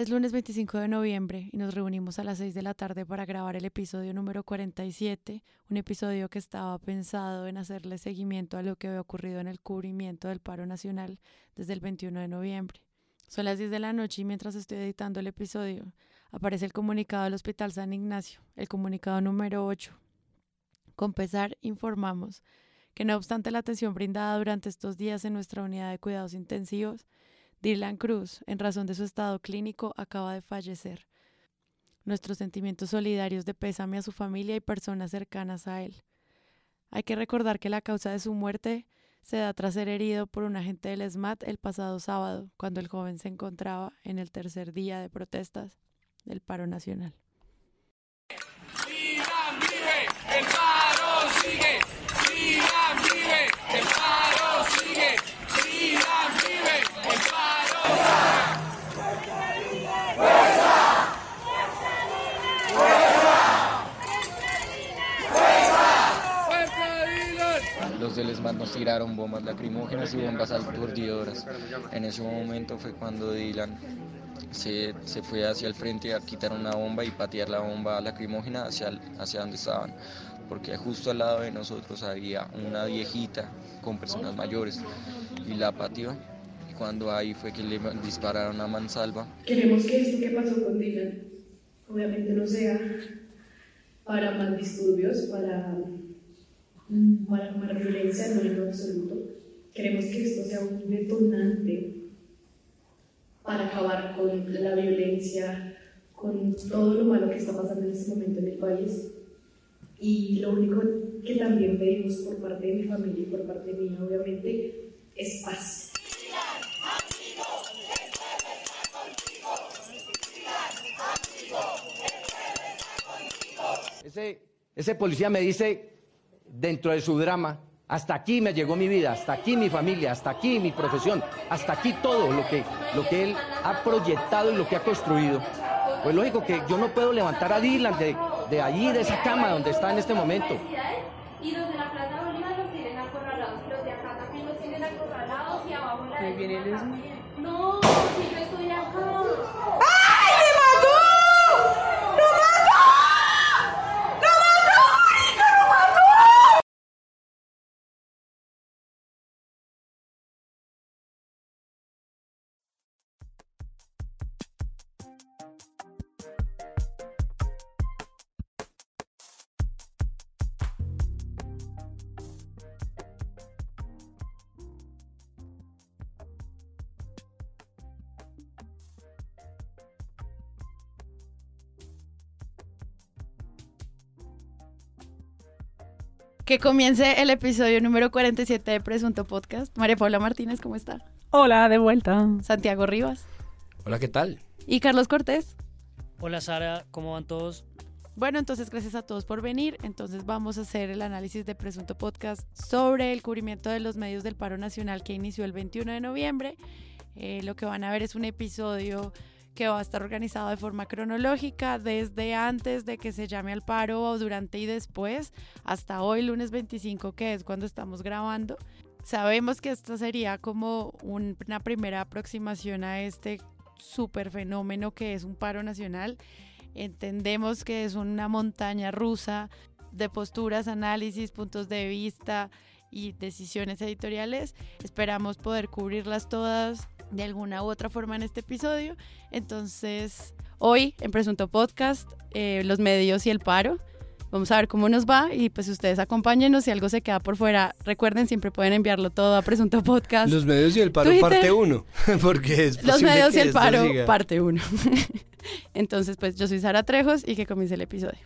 Es lunes 25 de noviembre y nos reunimos a las 6 de la tarde para grabar el episodio número 47, un episodio que estaba pensado en hacerle seguimiento a lo que había ocurrido en el cubrimiento del paro nacional desde el 21 de noviembre. Son las 10 de la noche y mientras estoy editando el episodio aparece el comunicado del Hospital San Ignacio, el comunicado número 8. Con pesar informamos que no obstante la atención brindada durante estos días en nuestra unidad de cuidados intensivos, Dylan Cruz, en razón de su estado clínico, acaba de fallecer. Nuestros sentimientos solidarios de pésame a su familia y personas cercanas a él. Hay que recordar que la causa de su muerte se da tras ser herido por un agente del SMAT el pasado sábado, cuando el joven se encontraba en el tercer día de protestas del paro nacional. Del ESMAD nos tiraron bombas lacrimógenas y bombas aturdidoras. En ese momento fue cuando Dylan se, se, fue hacia el frente a quitar una bomba y patear la bomba lacrimógena hacia, hacia donde estaban, porque justo al lado de nosotros había una viejita con personas mayores y la pateó. Y cuando ahí fue que le dispararon a mansalva. Queremos que esto que pasó con Dylan obviamente no sea para más disturbios, para para la violencia, no en lo absoluto. Queremos que esto sea un detonante para acabar con la violencia, con todo lo malo que está pasando en este momento en el país. Y lo único que también pedimos por parte de mi familia y por parte mía, obviamente, es paz. Ese, ese policía me dice dentro de su drama, hasta aquí me llegó mi vida, hasta aquí mi familia, hasta aquí mi profesión, hasta aquí todo lo que, lo que él ha proyectado y lo que ha construido. Pues lógico que yo no puedo levantar a Dylan de, de allí, de esa cama donde está en este momento. Y los de la Plaza Bolívar los tienen acorralados, los de acá también los tienen acorralados y abajo la... Ahí viene el No, Que comience el episodio número 47 de Presunto Podcast. María Paula Martínez, ¿cómo está? Hola, de vuelta. Santiago Rivas. Hola, ¿qué tal? Y Carlos Cortés. Hola Sara, ¿cómo van todos? Bueno, entonces gracias a todos por venir. Entonces vamos a hacer el análisis de Presunto Podcast sobre el cubrimiento de los medios del paro nacional que inició el 21 de noviembre. Eh, lo que van a ver es un episodio que va a estar organizado de forma cronológica desde antes de que se llame al paro o durante y después hasta hoy lunes 25 que es cuando estamos grabando. Sabemos que esto sería como una primera aproximación a este super fenómeno que es un paro nacional. Entendemos que es una montaña rusa de posturas, análisis, puntos de vista y decisiones editoriales. Esperamos poder cubrirlas todas de alguna u otra forma en este episodio. Entonces, hoy en Presunto Podcast, eh, los medios y el paro. Vamos a ver cómo nos va y pues ustedes acompáñenos si algo se queda por fuera. Recuerden, siempre pueden enviarlo todo a Presunto Podcast. Los medios y el paro parte 1, porque es Los medios y el paro parte 1. Entonces, pues yo soy Sara Trejos y que comience el episodio.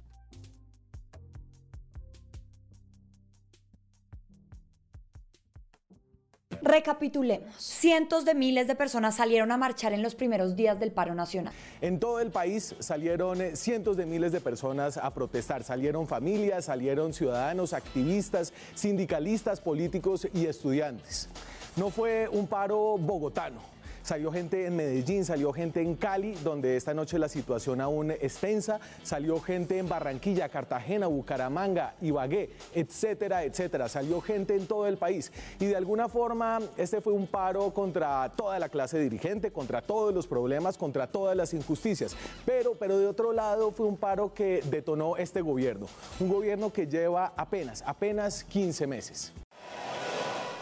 Recapitulemos. Cientos de miles de personas salieron a marchar en los primeros días del paro nacional. En todo el país salieron eh, cientos de miles de personas a protestar. Salieron familias, salieron ciudadanos, activistas, sindicalistas, políticos y estudiantes. No fue un paro bogotano salió gente en Medellín, salió gente en Cali, donde esta noche la situación aún es tensa, salió gente en Barranquilla, Cartagena, Bucaramanga, Ibagué, etcétera, etcétera. Salió gente en todo el país. Y de alguna forma este fue un paro contra toda la clase dirigente, contra todos los problemas, contra todas las injusticias. Pero, pero de otro lado fue un paro que detonó este gobierno. Un gobierno que lleva apenas, apenas 15 meses.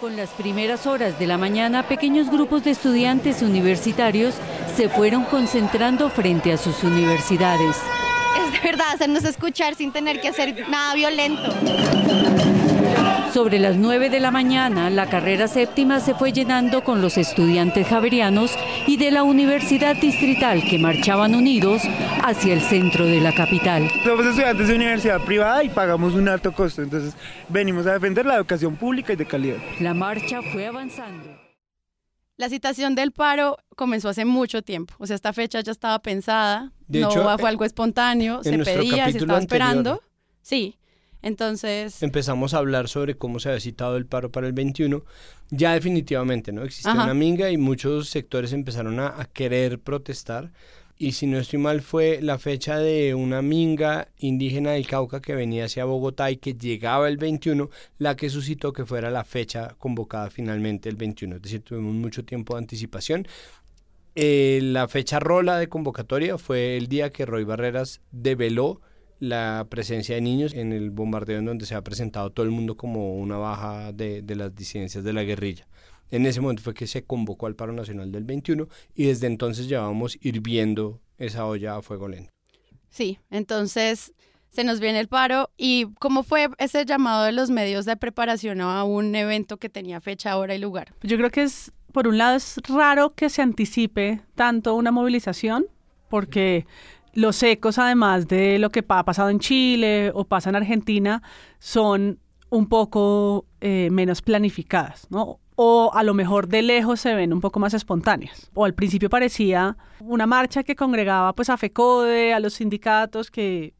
Con las primeras horas de la mañana, pequeños grupos de estudiantes universitarios se fueron concentrando frente a sus universidades. Es de verdad hacernos escuchar sin tener que hacer nada violento. Sobre las 9 de la mañana, la carrera séptima se fue llenando con los estudiantes javerianos y de la Universidad Distrital que marchaban unidos hacia el centro de la capital. Somos estudiantes de universidad privada y pagamos un alto costo, entonces venimos a defender la educación pública y de calidad. La marcha fue avanzando. La citación del paro comenzó hace mucho tiempo, o sea, esta fecha ya estaba pensada, no fue algo espontáneo, se pedía, se estaba esperando. Sí, entonces... Empezamos a hablar sobre cómo se había citado el paro para el 21. Ya definitivamente, ¿no? Existía una minga y muchos sectores empezaron a, querer protestar. Y si no estoy mal, fue la fecha de una minga indígena del Cauca que venía hacia Bogotá y que llegaba el 21, la que suscitó que fuera la fecha convocada finalmente el 21. Es decir, tuvimos mucho tiempo de anticipación. Eh, la fecha rola de convocatoria fue el día que Roy Barreras develó la presencia de niños en el bombardeo en donde se ha presentado todo el mundo como una baja de, de las disidencias de la guerrilla. En ese momento fue que se convocó al paro nacional del 21 y desde entonces llevábamos hirviendo esa olla a fuego lento. Sí, entonces se nos viene el paro y cómo fue ese llamado de los medios de preparación a un evento que tenía fecha, hora y lugar. Yo creo que es, por un lado, es raro que se anticipe tanto una movilización porque los ecos, además de lo que ha pasado en Chile o pasa en Argentina, son un poco eh, menos planificadas, ¿no? O a lo mejor de lejos se ven un poco más espontáneas. O al principio parecía una marcha que congregaba pues a FECODE, a los sindicatos que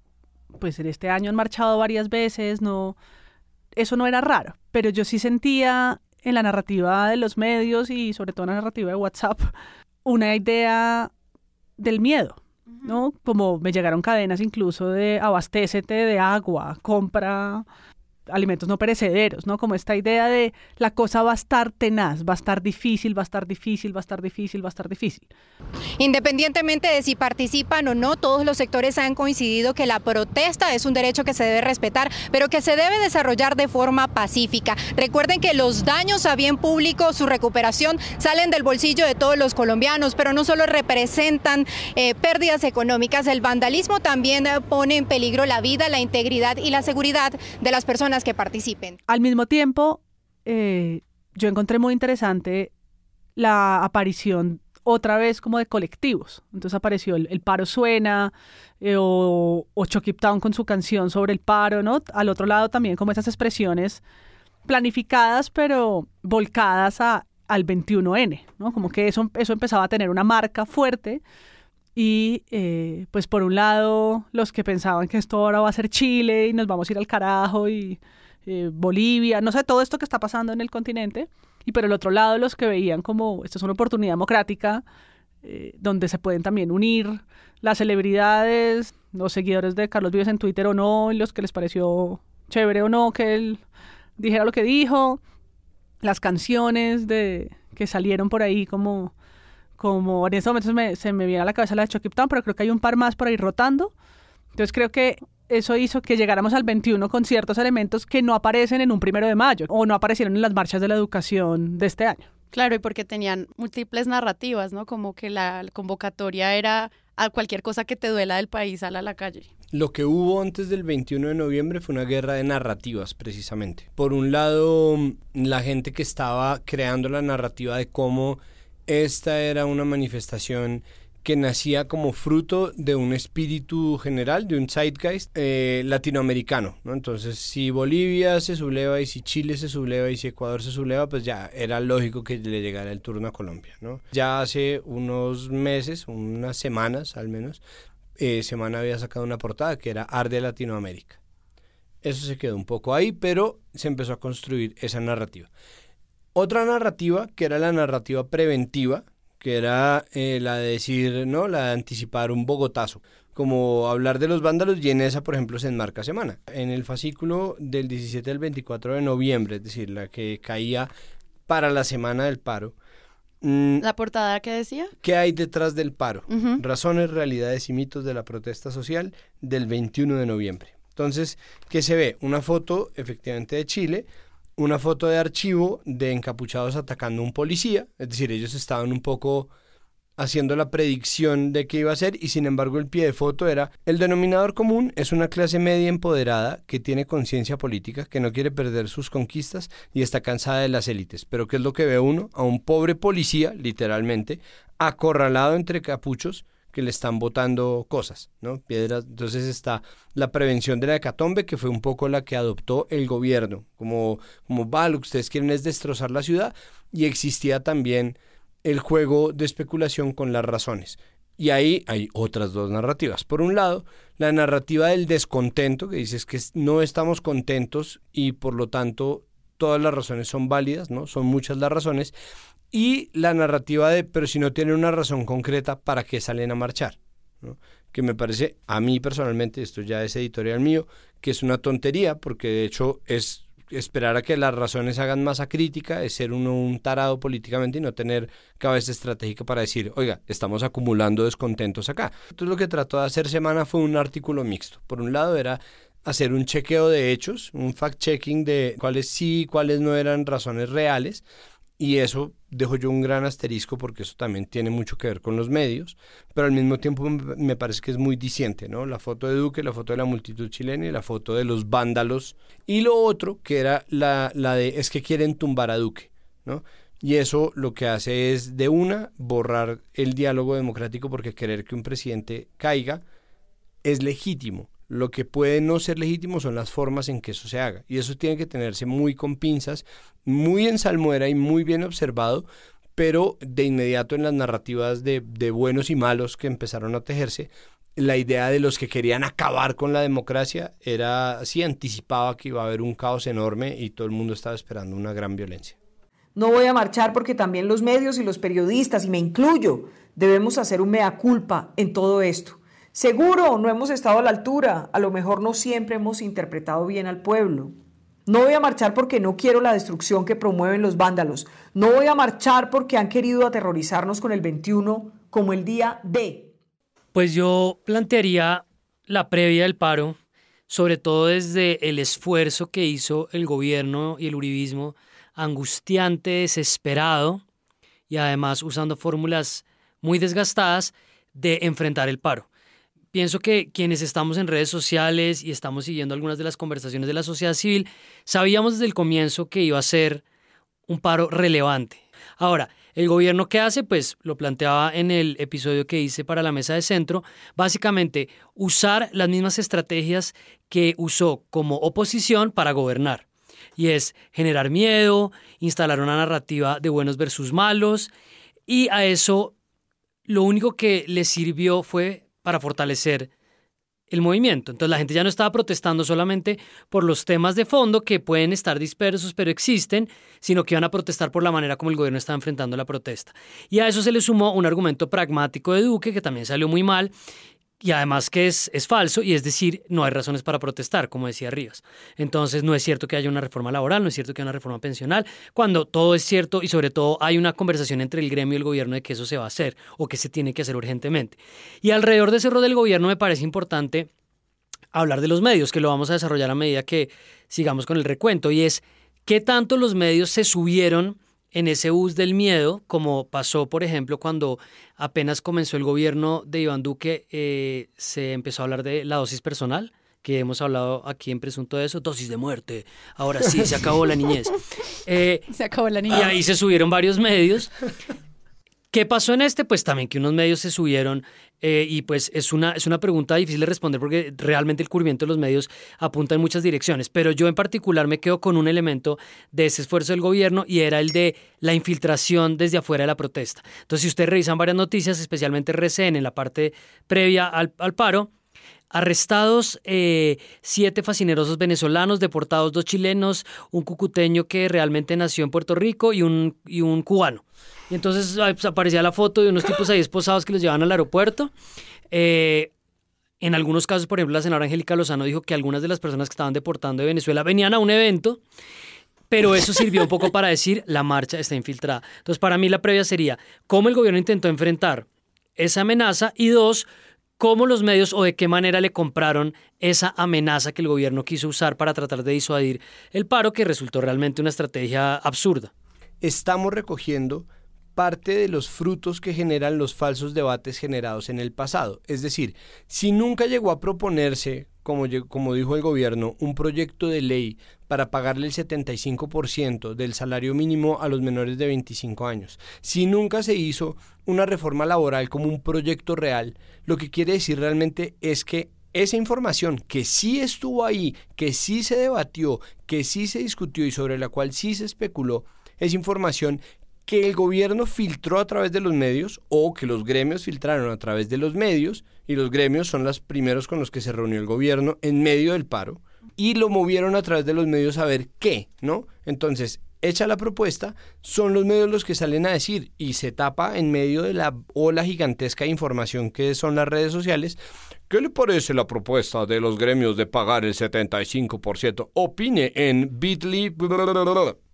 pues en este año han marchado varias veces, no, eso no era raro, pero yo sí sentía en la narrativa de los medios y sobre todo en la narrativa de WhatsApp una idea del miedo, ¿no? Como me llegaron cadenas incluso de abastécete de agua, compra alimentos no perecederos, ¿no? Como esta idea de la cosa va a estar tenaz, va a estar difícil, va a estar difícil, va a estar difícil, va a estar difícil. Independientemente de si participan o no, todos los sectores han coincidido que la protesta es un derecho que se debe respetar, pero que se debe desarrollar de forma pacífica. Recuerden que los daños a bien público, su recuperación, salen del bolsillo de todos los colombianos, pero no solo representan eh, pérdidas económicas, el vandalismo también pone en peligro la vida, la integridad y la seguridad de las personas que participen. Al mismo tiempo, eh, yo encontré muy interesante la aparición otra vez como de colectivos. Entonces apareció el, Paro Suena eh, o, o Town con su canción sobre el paro, ¿no? Al otro lado también como esas expresiones planificadas pero volcadas a, al 21N, ¿no? Como que eso, eso empezaba a tener una marca fuerte y eh, pues por un lado, los que pensaban que esto ahora va a ser Chile y nos vamos a ir al carajo y eh, Bolivia, no sé, todo esto que está pasando en el continente. Y por el otro lado, los que veían como esto es una oportunidad democrática eh, donde se pueden también unir las celebridades, los seguidores de Carlos Vives en Twitter o no, y los que les pareció chévere o no que él dijera lo que dijo, las canciones de que salieron por ahí como como en estos momentos se me viene a la cabeza la de Chucky Town, pero creo que hay un par más por ahí rotando. Entonces creo que eso hizo que llegáramos al 21 con ciertos elementos que no aparecen en un primero de mayo o no aparecieron en las marchas de la educación de este año. Claro, y porque tenían múltiples narrativas, ¿no? Como que la convocatoria era a cualquier cosa que te duela del país, sal a la calle. Lo que hubo antes del 21 de noviembre fue una guerra de narrativas, precisamente. Por un lado, la gente que estaba creando la narrativa de cómo esta era una manifestación que nacía como fruto de un espíritu general, de un zeitgeist eh, latinoamericano, ¿no? Entonces, si Bolivia se subleva y si Chile se subleva y si Ecuador se subleva, pues ya era lógico que le llegara el turno a Colombia, ¿no? Ya hace unos meses, unas semanas al menos, eh, Semana había sacado una portada que era Arde Latinoamérica. Eso se quedó un poco ahí, pero se empezó a construir esa narrativa. Otra narrativa, que era la narrativa preventiva, que era eh, la de decir, ¿no? La de anticipar un bogotazo como hablar de los vándalos y en esa, por ejemplo, se enmarca semana. En el fascículo del 17 al 24 de noviembre, es decir, la que caía para la semana del paro. Mm, ¿La portada que decía? ¿Qué hay detrás del paro? Razones, realidades y mitos de la protesta social del 21 de noviembre. Entonces, ¿qué se ve? Una foto efectivamente de Chile, una foto de archivo de encapuchados atacando a un policía, es decir, ellos estaban un poco haciendo la predicción de qué iba a ser y sin embargo el pie de foto era el denominador común es una clase media empoderada que tiene conciencia política, que no quiere perder sus conquistas y está cansada de las élites. Pero ¿qué es lo que ve uno? A un pobre policía, literalmente, acorralado entre capuchos que le están botando cosas, ¿no? Piedras. Entonces está la prevención de la hecatombe, que fue un poco la que adoptó el gobierno, como, como va, lo que ustedes quieren es destrozar la ciudad, y existía también el juego de especulación con las razones. Y ahí hay otras dos narrativas. Por un lado, la narrativa del descontento, que dices que no estamos contentos y por lo tanto todas las razones son válidas, ¿no? Son muchas las razones. Y la narrativa de, pero si no tienen una razón concreta, ¿para qué salen a marchar? Que me parece, a mí personalmente, esto ya es editorial mío, que es una tontería, porque de hecho es esperar a que las razones hagan masa crítica es ser uno un tarado políticamente y no tener cabeza estratégica para decir, oiga, estamos acumulando descontentos acá. Entonces lo que trató de hacer Semana fue un artículo mixto. Por un lado era hacer un chequeo de hechos, un fact-checking de cuáles sí y cuáles no eran razones reales, y eso dejo yo un gran asterisco porque eso también tiene mucho que ver con los medios, pero al mismo tiempo me parece que es muy diciente, ¿no? La foto de Duque, la foto de la multitud chilena y la foto de los vándalos. Y lo otro, que era la, la de es que quieren tumbar a Duque, ¿no? Y eso lo que hace es de una borrar el diálogo democrático porque querer que un presidente caiga es legítimo. Lo que puede no ser legítimo son las formas en que eso se haga. Y eso tiene que tenerse muy con pinzas, muy en salmuera y muy bien observado, pero de inmediato en las narrativas de, buenos y malos que empezaron a tejerse, la idea de los que querían acabar con la democracia era así, anticipaba que iba a haber un caos enorme y todo el mundo estaba esperando una gran violencia. No voy a marchar porque también los medios y los periodistas, y me incluyo, debemos hacer un mea culpa en todo esto. Seguro no hemos estado a la altura, a lo mejor no siempre hemos interpretado bien al pueblo. No voy a marchar porque no quiero la destrucción que promueven los vándalos. No voy a marchar porque han querido aterrorizarnos con el 21 como el día D. Pues yo plantearía la previa del paro, sobre todo desde el esfuerzo que hizo el gobierno y el uribismo, angustiante, desesperado, y además usando fórmulas muy desgastadas de enfrentar el paro pienso que quienes estamos en redes sociales y estamos siguiendo algunas de las conversaciones de la sociedad civil, sabíamos desde el comienzo que iba a ser un paro relevante. Ahora, el gobierno que hace, pues lo planteaba en el episodio que hice para la mesa de centro, básicamente usar las mismas estrategias que usó como oposición para gobernar. Y es generar miedo, instalar una narrativa de buenos versus malos, y a eso lo único que le sirvió fue para fortalecer el movimiento. Entonces la gente ya no estaba protestando solamente por los temas de fondo que pueden estar dispersos pero existen, sino que iban a protestar por la manera como el gobierno está enfrentando la protesta. Y a eso se le sumó un argumento pragmático de Duque que también salió muy mal y además que es, es falso, y es decir, no hay razones para protestar, como decía Rivas. Entonces, no es cierto que haya una reforma laboral, no es cierto que haya una reforma pensional, cuando todo es cierto y sobre todo hay una conversación entre el gremio y el gobierno de que eso se va a hacer o que se tiene que hacer urgentemente. Y alrededor de ese rol del gobierno me parece importante hablar de los medios, que lo vamos a desarrollar a medida que sigamos con el recuento, y es qué tanto los medios se subieron en ese bus del miedo, como pasó, por ejemplo, cuando apenas comenzó el gobierno de Iván Duque, eh, se empezó a hablar de la dosis personal, que hemos hablado aquí en Presunto de eso, dosis de muerte, ahora sí, se acabó la niñez. Eh, se acabó la niñez. Y ahí se subieron varios medios. ¿Qué pasó en este? Pues también que unos medios se subieron eh, y pues es una, es una pregunta difícil de responder porque realmente el cubrimiento de los medios apunta en muchas direcciones, pero yo en particular me quedo con un elemento de ese esfuerzo del gobierno y era el de la infiltración desde afuera de la protesta. Entonces, si ustedes revisan varias noticias, especialmente RCN en la parte previa al, al paro, Arrestados eh, siete fascinerosos venezolanos, deportados dos chilenos, un cucuteño que realmente nació en Puerto Rico y un, y un cubano. Y entonces pues, aparecía la foto de unos tipos ahí esposados que los llevaban al aeropuerto. Eh, en algunos casos, por ejemplo, la senadora Angélica Lozano dijo que algunas de las personas que estaban deportando de Venezuela venían a un evento, pero eso sirvió un poco para decir la marcha está infiltrada. Entonces, para mí la previa sería cómo el gobierno intentó enfrentar esa amenaza y dos, cómo los medios o de qué manera le compraron esa amenaza que el gobierno quiso usar para tratar de disuadir el paro, que resultó realmente una estrategia absurda. Estamos recogiendo parte de los frutos que generan los falsos debates generados en el pasado. Es decir, si nunca llegó a proponerse, como, dijo el gobierno, un proyecto de ley para pagarle el 75% del salario mínimo a los menores de 25 años. Si nunca se hizo una reforma laboral como un proyecto real, lo que quiere decir realmente es que esa información que sí estuvo ahí, que sí se debatió, que sí se discutió y sobre la cual sí se especuló, es información que el gobierno filtró a través de los medios o que los gremios filtraron a través de los medios y los gremios son los primeros con los que se reunió el gobierno en medio del paro y lo movieron a través de los medios a ver qué, ¿no? Entonces, hecha la propuesta, son los medios los que salen a decir y se tapa en medio de la ola gigantesca de información que son las redes sociales. ¿Qué le parece la propuesta de los gremios de pagar el 75%? Opine en bit.ly,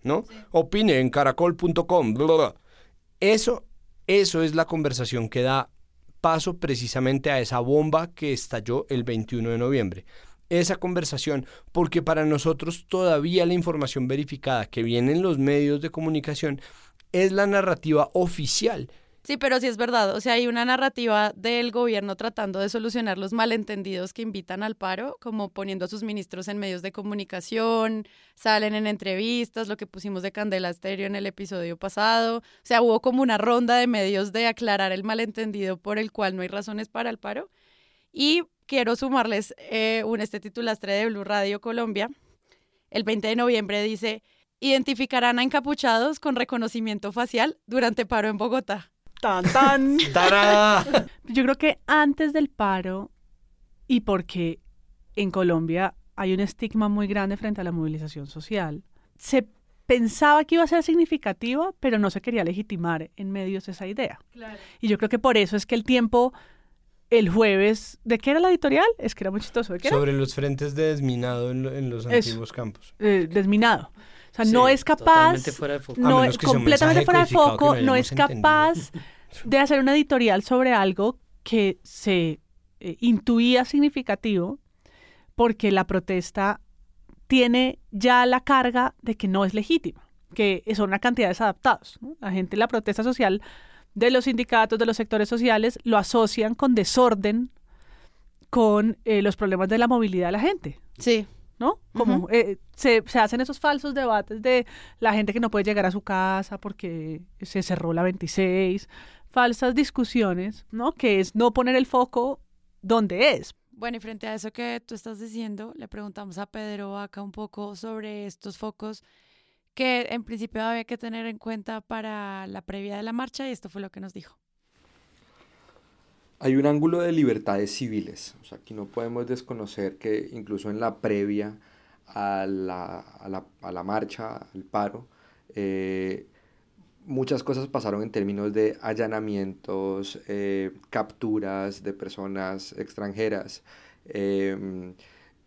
¿no? Opine en caracol.com, Eso, eso es la conversación que da paso precisamente a esa bomba que estalló el 21 de noviembre esa conversación, porque para nosotros todavía la información verificada que viene en los medios de comunicación es la narrativa oficial. Sí, pero sí es verdad. O sea, hay una narrativa del gobierno tratando de solucionar los malentendidos que invitan al paro, como poniendo a sus ministros en medios de comunicación, salen en entrevistas, lo que pusimos de Candela Estéreo en el episodio pasado. O sea, hubo como una ronda de medios de aclarar el malentendido por el cual no hay razones para el paro. Y quiero sumarles eh, un este titulastre de Blue Radio Colombia. El 20 de noviembre dice, identificarán a encapuchados con reconocimiento facial durante paro en Bogotá. Tan, tan. Yo creo que antes del paro, y porque en Colombia hay un estigma muy grande frente a la movilización social, se pensaba que iba a ser significativa, pero no se quería legitimar en medios esa idea. Y yo creo que por eso es que el tiempo el jueves, ¿de qué era la editorial? Es que era muy chistoso. Sobre los frentes de desminado en, los antiguos campos. Eh, desminado. O sea, no es capaz, no es completamente fuera de foco, no, es capaz de hacer una editorial sobre algo que se eh, intuía significativo porque la protesta tiene ya la carga de que no es legítima, que son una cantidad de desadaptados. La gente, la protesta social de los sindicatos, de los sectores sociales, lo asocian con desorden, con eh, los problemas de la movilidad de la gente. Sí. ¿No? Como eh, se, se, hacen esos falsos debates de la gente que no puede llegar a su casa porque se cerró la 26, falsas discusiones, ¿no? Que es no poner el foco donde es. Bueno, y frente a eso que tú estás diciendo, le preguntamos a Pedro acá un poco sobre estos focos que en principio había que tener en cuenta para la previa de la marcha y esto fue lo que nos dijo. Hay un ángulo de libertades civiles, o sea, aquí no podemos desconocer que incluso en la previa a la, a la, a la marcha, al paro, eh, muchas cosas pasaron en términos de allanamientos, eh, capturas de personas extranjeras, em,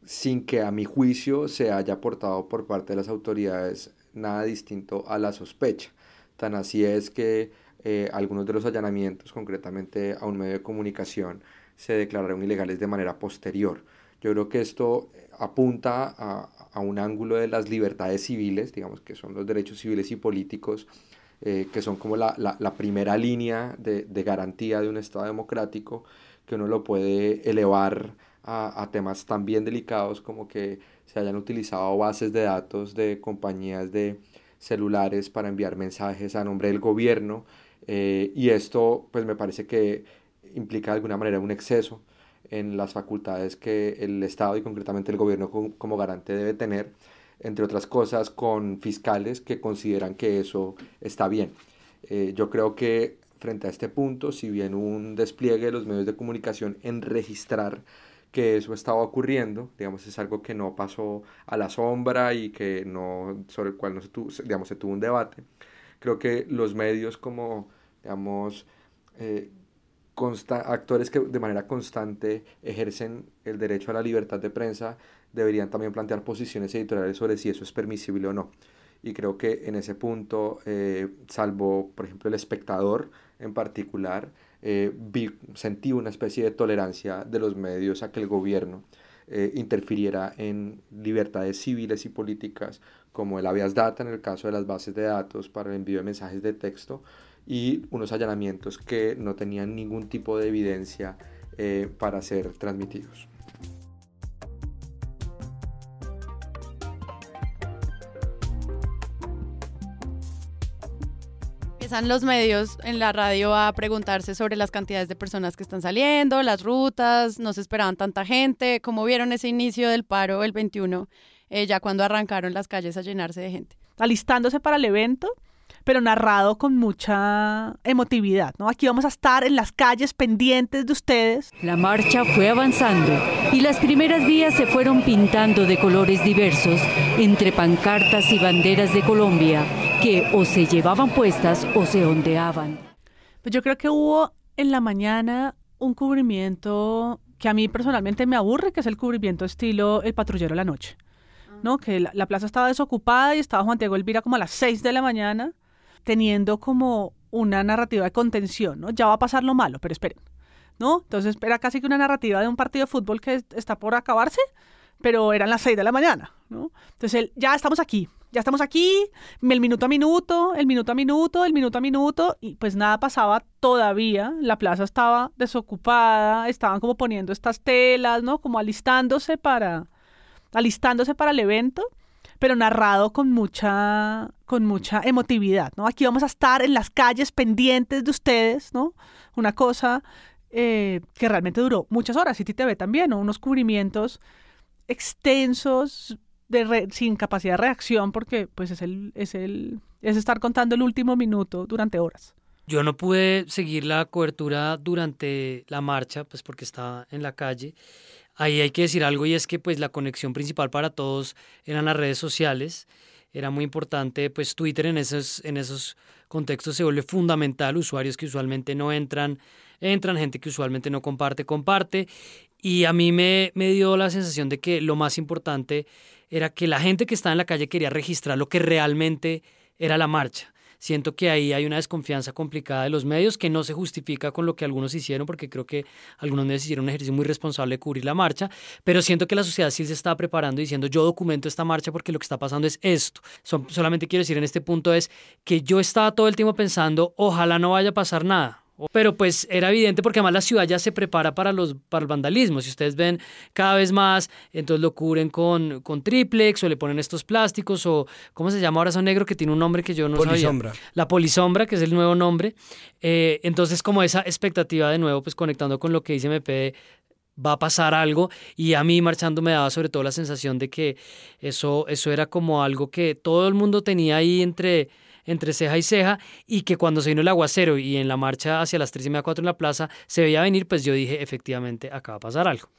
sin que a mi juicio se haya aportado por parte de las autoridades nada distinto a la sospecha. Tan así es que eh, algunos de los allanamientos, concretamente a un medio de comunicación, se declararon ilegales de manera posterior. Yo creo que esto apunta a, a un ángulo de las libertades civiles, digamos que son los derechos civiles y políticos, eh, que son como la, la, la primera línea de, de, garantía de un Estado democrático, que uno lo puede elevar a, a temas tan bien delicados como que se hayan utilizado bases de datos de compañías de celulares para enviar mensajes a nombre del gobierno eh, y esto pues me parece que implica de alguna manera un exceso en las facultades que el Estado y concretamente el gobierno como, garante debe tener, entre otras cosas con fiscales que consideran que eso está bien. Eh, yo creo que frente a este punto, si bien un despliegue de los medios de comunicación en registrar que eso estaba ocurriendo, digamos, es algo que no pasó a la sombra y que no, sobre el cual no se tuvo, digamos, se tuvo un debate. Creo que los medios como, digamos, eh, actores que de manera constante ejercen el derecho a la libertad de prensa deberían también plantear posiciones editoriales sobre si eso es permisible o no. Y creo que en ese punto, eh, salvo, por ejemplo, el espectador en particular, eh, sentí una especie de tolerancia de los medios a que el gobierno eh, interfiriera en libertades civiles y políticas como el habeas data en el caso de las bases de datos para el envío de mensajes de texto y unos allanamientos que no tenían ningún tipo de evidencia eh, para ser transmitidos. Empiezan los medios en la radio a preguntarse sobre las cantidades de personas que están saliendo, las rutas, no se esperaban tanta gente, cómo vieron ese inicio del paro el 21, eh, ya cuando arrancaron las calles a llenarse de gente. Alistándose para el evento, pero narrado con mucha emotividad, ¿no? Aquí vamos a estar en las calles pendientes de ustedes. La marcha fue avanzando y las primeras vías se fueron pintando de colores diversos entre pancartas y banderas de Colombia que o se llevaban puestas o se ondeaban. Pues yo creo que hubo en la mañana un cubrimiento que a mí personalmente me aburre, que es el cubrimiento estilo El Patrullero de la Noche. ¿no? Que la, la, plaza estaba desocupada y estaba Juan Diego Elvira como a las 6 de la mañana teniendo como una narrativa de contención, ¿no? Ya va a pasar lo malo, pero esperen, ¿no? Entonces era casi que una narrativa de un partido de fútbol que está por acabarse, pero eran las seis de la mañana, ¿no? Entonces ya estamos aquí, ya estamos aquí, el minuto a minuto, el minuto a minuto, el minuto a minuto, y pues nada pasaba todavía, la plaza estaba desocupada, estaban como poniendo estas telas, ¿no? Como alistándose para, alistándose para el evento, pero narrado con mucha, con mucha emotividad, ¿no? Aquí vamos a estar en las calles pendientes de ustedes, ¿no? Una cosa eh, que realmente duró muchas horas, y TV también, ¿no? Unos cubrimientos extensos, de sin capacidad de reacción, porque pues es el, es el, es estar contando el último minuto durante horas. Yo no pude seguir la cobertura durante la marcha, pues porque estaba en la calle. Ahí hay que decir algo y es que pues la conexión principal para todos eran las redes sociales. Era muy importante, pues Twitter en esos, en esos contextos se vuelve fundamental, usuarios que usualmente no entran, entran, gente que usualmente no comparte, comparte. Y a mí me, me dio la sensación de que lo más importante era que la gente que estaba en la calle quería registrar lo que realmente era la marcha siento que ahí hay una desconfianza complicada de los medios que no se justifica con lo que algunos hicieron, porque creo que algunos medios hicieron un ejercicio muy responsable de cubrir la marcha, pero siento que la sociedad sí se está preparando diciendo yo documento esta marcha porque lo que está pasando es esto. solamente quiero decir en este punto es que yo estaba todo el tiempo pensando ojalá no vaya a pasar nada pero pues era evidente porque además la ciudad ya se prepara para, los, para el vandalismo. Si ustedes ven cada vez más, entonces lo cubren con, con triplex o le ponen estos plásticos o, ¿cómo se llama ahora son negro? Que tiene un nombre que yo no polisombra. La polisombra, que es el nuevo nombre. Eh, entonces como esa expectativa de nuevo, pues conectando con lo que dice MP va a pasar algo y a mí marchando me daba sobre todo la sensación de que eso, eso era como algo que todo el mundo tenía ahí entre entre ceja y ceja y que cuando se vino el aguacero y en la marcha hacia las 3 y media 4 en la plaza se veía venir, pues yo dije, efectivamente, acaba de pasar algo.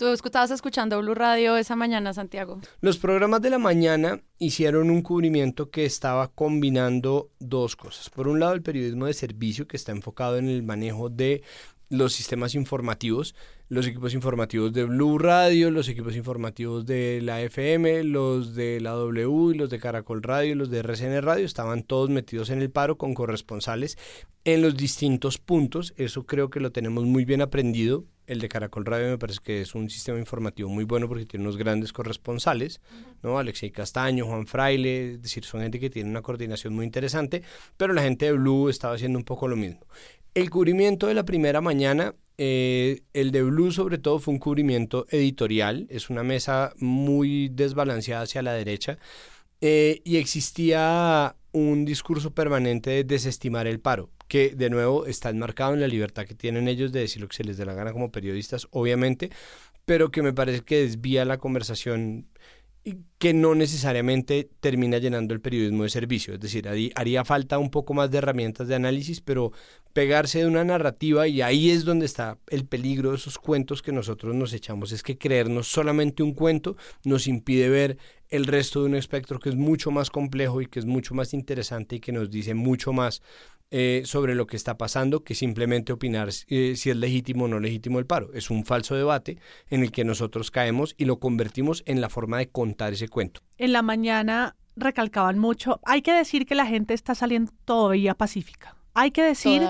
¿Tú estabas escuchando Blue Radio esa mañana, Santiago? Los programas de la mañana hicieron un cubrimiento que estaba combinando dos cosas. Por un lado, el periodismo de servicio, que está enfocado en el manejo de los sistemas informativos, los equipos informativos de Blue Radio, los equipos informativos de la FM, los de la W y los de Caracol Radio, los de RCN Radio, estaban todos metidos en el paro con corresponsales en los distintos puntos. Eso creo que lo tenemos muy bien aprendido. El de Caracol Radio me parece que es un sistema informativo muy bueno porque tiene unos grandes corresponsales, ¿no? Alexei Castaño, Juan Fraile, es decir, son gente que tiene una coordinación muy interesante, pero la gente de Blue estaba haciendo un poco lo mismo. El cubrimiento de la primera mañana, eh, el de Blue sobre todo fue un cubrimiento editorial, es una mesa muy desbalanceada hacia la derecha eh, y existía un discurso permanente de desestimar el paro, que de nuevo está enmarcado en la libertad que tienen ellos de decir lo que se les dé la gana como periodistas, obviamente, pero que me parece que desvía la conversación que no necesariamente termina llenando el periodismo de servicio. Es decir, haría falta un poco más de herramientas de análisis, pero pegarse de una narrativa y ahí es donde está el peligro de esos cuentos que nosotros nos echamos. Es que creernos solamente un cuento nos impide ver el resto de un espectro que es mucho más complejo y que es mucho más interesante y que nos dice mucho más eh, sobre lo que está pasando que simplemente opinar eh, si es legítimo o no legítimo el paro. Es un falso debate en el que nosotros caemos y lo convertimos en la forma de contar ese cuento. En la mañana recalcaban mucho, hay que decir que la gente está saliendo todavía pacífica. Hay que decir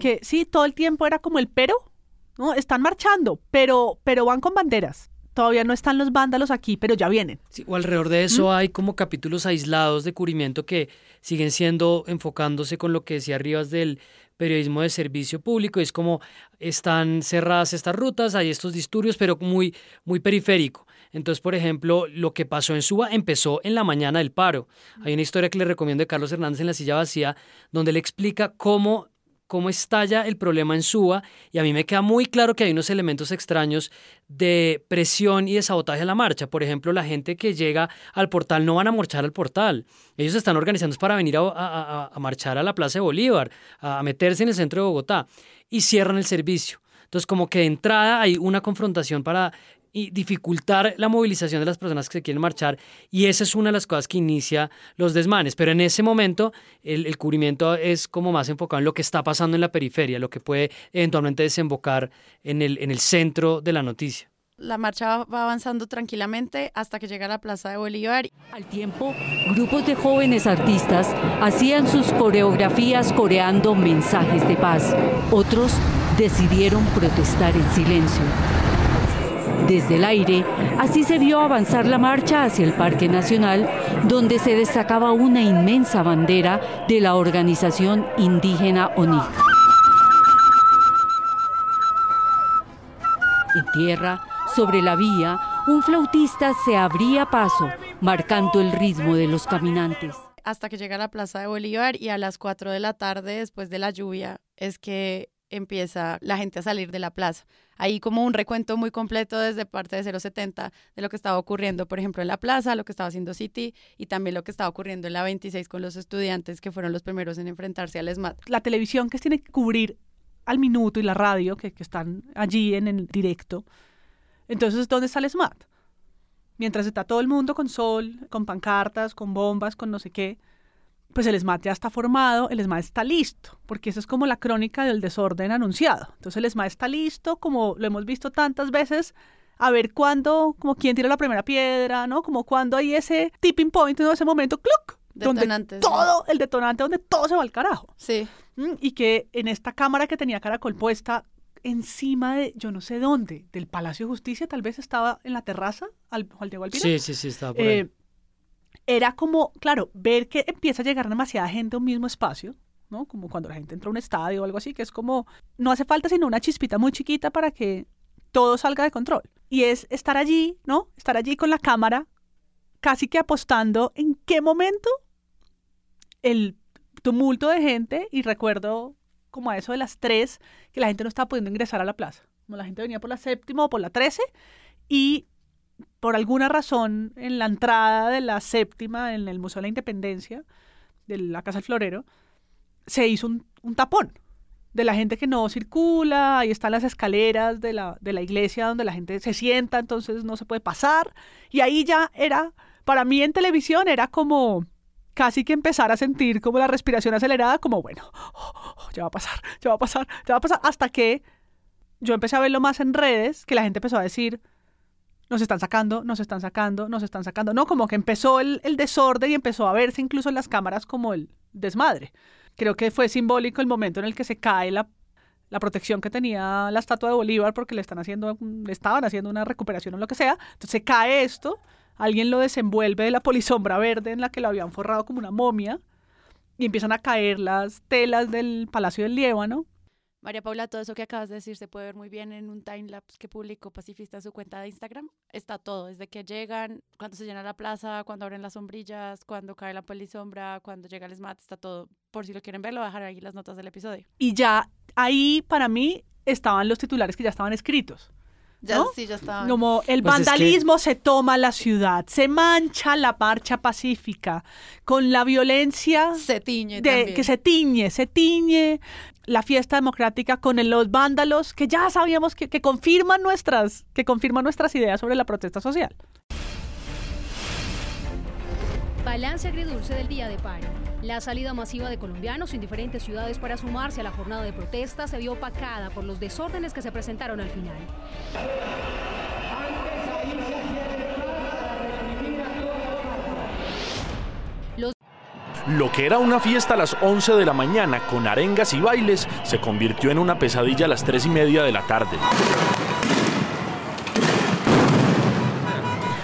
que sí, todo el tiempo era como el pero, ¿no? Están marchando, pero, pero van con banderas todavía no están los vándalos aquí, pero ya vienen. o alrededor de eso hay como capítulos aislados de cubrimiento que siguen siendo enfocándose con lo que decía Rivas del periodismo de servicio público. Es como están cerradas estas rutas, hay estos disturbios, pero muy, muy periférico. Entonces, por ejemplo, lo que pasó en Suba empezó en la mañana del paro. Hay una historia que le recomiendo de Carlos Hernández en La Silla Vacía, donde le explica cómo cómo estalla el problema en Suba y a mí me queda muy claro que hay unos elementos extraños de presión y de sabotaje a la marcha. Por ejemplo, la gente que llega al portal no van a marchar al portal. Ellos están organizando para venir a, marchar a la Plaza de Bolívar, a meterse en el centro de Bogotá y cierran el servicio. Entonces, como que de entrada hay una confrontación para y dificultar la movilización de las personas que se quieren marchar y esa es una de las cosas que inicia los desmanes. Pero en ese momento el, cubrimiento es como más enfocado en lo que está pasando en la periferia, lo que puede eventualmente desembocar en el, en el centro de la noticia. La marcha va avanzando tranquilamente hasta que llega a la Plaza de Bolívar. Al tiempo, grupos de jóvenes artistas hacían sus coreografías coreando mensajes de paz. Otros decidieron protestar en silencio. Desde el aire, así se vio avanzar la marcha hacia el Parque Nacional, donde se destacaba una inmensa bandera de la organización indígena ONIC. En tierra, sobre la vía, un flautista se abría paso, marcando el ritmo de los caminantes. Hasta que llega a la Plaza de Bolívar y a las 4 de la tarde, después de la lluvia, es que empieza la gente a salir de la plaza. Ahí como un recuento muy completo desde parte de 070 de lo que estaba ocurriendo, por ejemplo, en la plaza, lo que estaba haciendo City y también lo que estaba ocurriendo en la 26 con los estudiantes que fueron los primeros en enfrentarse al ESMAD. La televisión que tiene que cubrir al minuto y la radio que, que están allí en el directo. Entonces, ¿dónde está el ESMAD? Mientras está todo el mundo con sol, con pancartas, con bombas, con no sé qué, pues el SMAT ya está formado, el SMAT está listo, porque esa es como la crónica del desorden anunciado. Entonces el SMAT está listo, como lo hemos visto tantas veces, a ver cuándo, como quién tira la primera piedra, ¿no? Como cuando hay ese tipping point, ¿no? Ese momento, ¡cluc! Donde todo, el detonante, donde todo se va al carajo. Sí. Mm, y que en esta cámara que tenía caracol puesta encima de, yo no sé dónde, del Palacio de Justicia, tal vez estaba en la terraza, al, al Diego Alpina. Sí, sí, sí, estaba por ahí. Eh, era como, claro, ver que empieza a llegar demasiada gente a un mismo espacio, ¿no? Como cuando la gente entra a un estadio o algo así, que es como, no hace falta sino una chispita muy chiquita para que todo salga de control. Y es estar allí, ¿no? Estar allí con la cámara, casi que apostando en qué momento el tumulto de gente, y recuerdo como a eso de las tres, que la gente no estaba pudiendo ingresar a la plaza. Como la gente venía por la séptima o por la trece, y por alguna razón, en la entrada de la séptima, en el Museo de la Independencia, de la Casa del Florero, se hizo un, tapón de la gente que no circula, ahí están las escaleras de la, de la iglesia donde la gente se sienta, entonces no se puede pasar. Y ahí ya era, para mí en televisión era como casi que empezar a sentir como la respiración acelerada, como bueno, ya va a pasar, ya va a pasar, ya va a pasar, hasta que yo empecé a verlo más en redes, que la gente empezó a decir, nos están sacando, nos están sacando, nos están sacando. No, como que empezó el, desorden y empezó a verse incluso en las cámaras como el desmadre. Creo que fue simbólico el momento en el que se cae la, la protección que tenía la estatua de Bolívar porque le están haciendo, le estaban haciendo una recuperación o lo que sea. Entonces se cae esto, alguien lo desenvuelve de la polisombra verde en la que lo habían forrado como una momia y empiezan a caer las telas del Palacio del Líbano María Paula, todo eso que acabas de decir se puede ver muy bien en un timelapse que publicó Pacifista en su cuenta de Instagram. Está todo, desde que llegan, cuando se llena la plaza, cuando abren las sombrillas, cuando cae la polisombra, cuando llega el SMAT, está todo. Por si lo quieren ver, lo voy a dejar ahí las notas del episodio. Y ya ahí, para mí, estaban los titulares que ya estaban escritos. Ya, sí, ya estaba. Como el Pues es que- vandalismo se toma la ciudad, se mancha la marcha pacífica, con la violencia Se tiñe de, también. que se tiñe, se tiñe la fiesta democrática con los vándalos que ya sabíamos que confirman nuestras, que confirman nuestras ideas sobre la protesta social. Balance agridulce del día de paro. La salida masiva de colombianos en diferentes ciudades para sumarse a la jornada de protesta se vio opacada por los desórdenes que se presentaron al final. Lo que era una fiesta a las 11 de la mañana con arengas y bailes se convirtió en una pesadilla a las 3 y media de la tarde.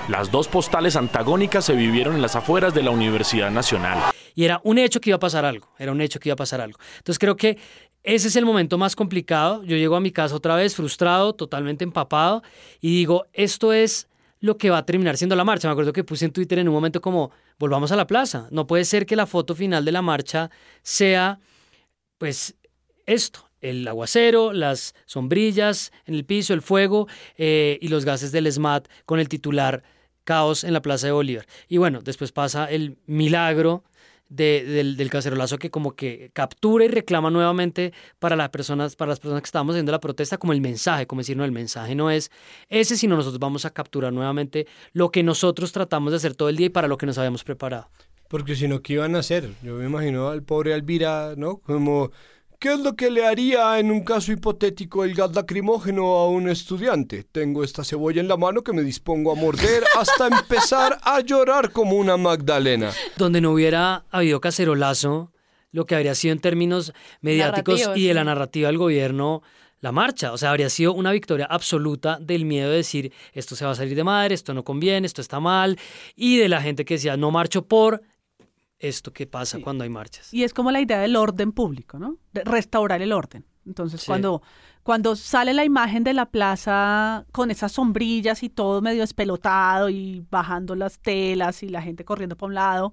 Las dos postales antagónicas se vivieron en las afueras de la Universidad Nacional. Y era un hecho que iba a pasar algo, era un hecho que iba a pasar algo. Entonces creo que ese es el momento más complicado. Yo llego a mi casa otra vez frustrado, totalmente empapado, y digo, esto es lo que va a terminar siendo la marcha. Me acuerdo que puse en Twitter en un momento como, volvamos a la plaza. No puede ser que la foto final de la marcha sea, pues, esto. El aguacero, las sombrillas en el piso, el fuego eh, y los gases del SMAT con el titular caos en la Plaza de Bolívar. Y bueno, después pasa el milagro de- del, del cacerolazo que como que captura y reclama nuevamente para las personas, para las personas que estábamos haciendo la protesta como el mensaje, como decir, no, el mensaje no es ese, sino nosotros vamos a capturar nuevamente lo que nosotros tratamos de hacer todo el día y para lo que nos habíamos preparado. Porque si no, ¿qué iban a hacer? Yo me imagino al pobre Alvira, ¿no? Como, ¿qué es lo que le haría en un caso hipotético el gas lacrimógeno a un estudiante? Tengo esta cebolla en la mano que me dispongo a morder hasta empezar a llorar como una Magdalena. Donde no hubiera habido cacerolazo, lo que habría sido en términos mediáticos Narrativos, y de la narrativa del gobierno, la marcha. O sea, habría sido una victoria absoluta del miedo de decir esto se va a salir de madre, esto no conviene, esto está mal, y de la gente que decía no marcho por esto que pasa cuando hay marchas. Y es como la idea del orden público, ¿no? De restaurar el orden. Entonces, Sí. cuando, cuando sale la imagen de la plaza con esas sombrillas y todo medio espelotado y bajando las telas y la gente corriendo para un lado,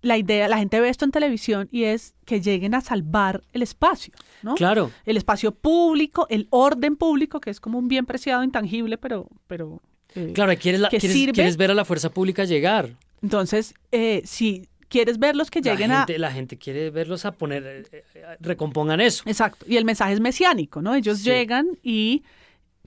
la idea, la gente ve esto en televisión y es que lleguen a salvar el espacio, ¿no? Claro. El espacio público, el orden público, que es como un bien preciado, intangible, pero... pero eh, Claro, quieres, la- quieres, quieres ver a la fuerza pública llegar. Entonces, eh, si quieres verlos que lleguen la a... La gente quiere verlos a poner, eh, eh, recompongan eso. Exacto. Y el mensaje es mesiánico, ¿no? Ellos Sí. llegan y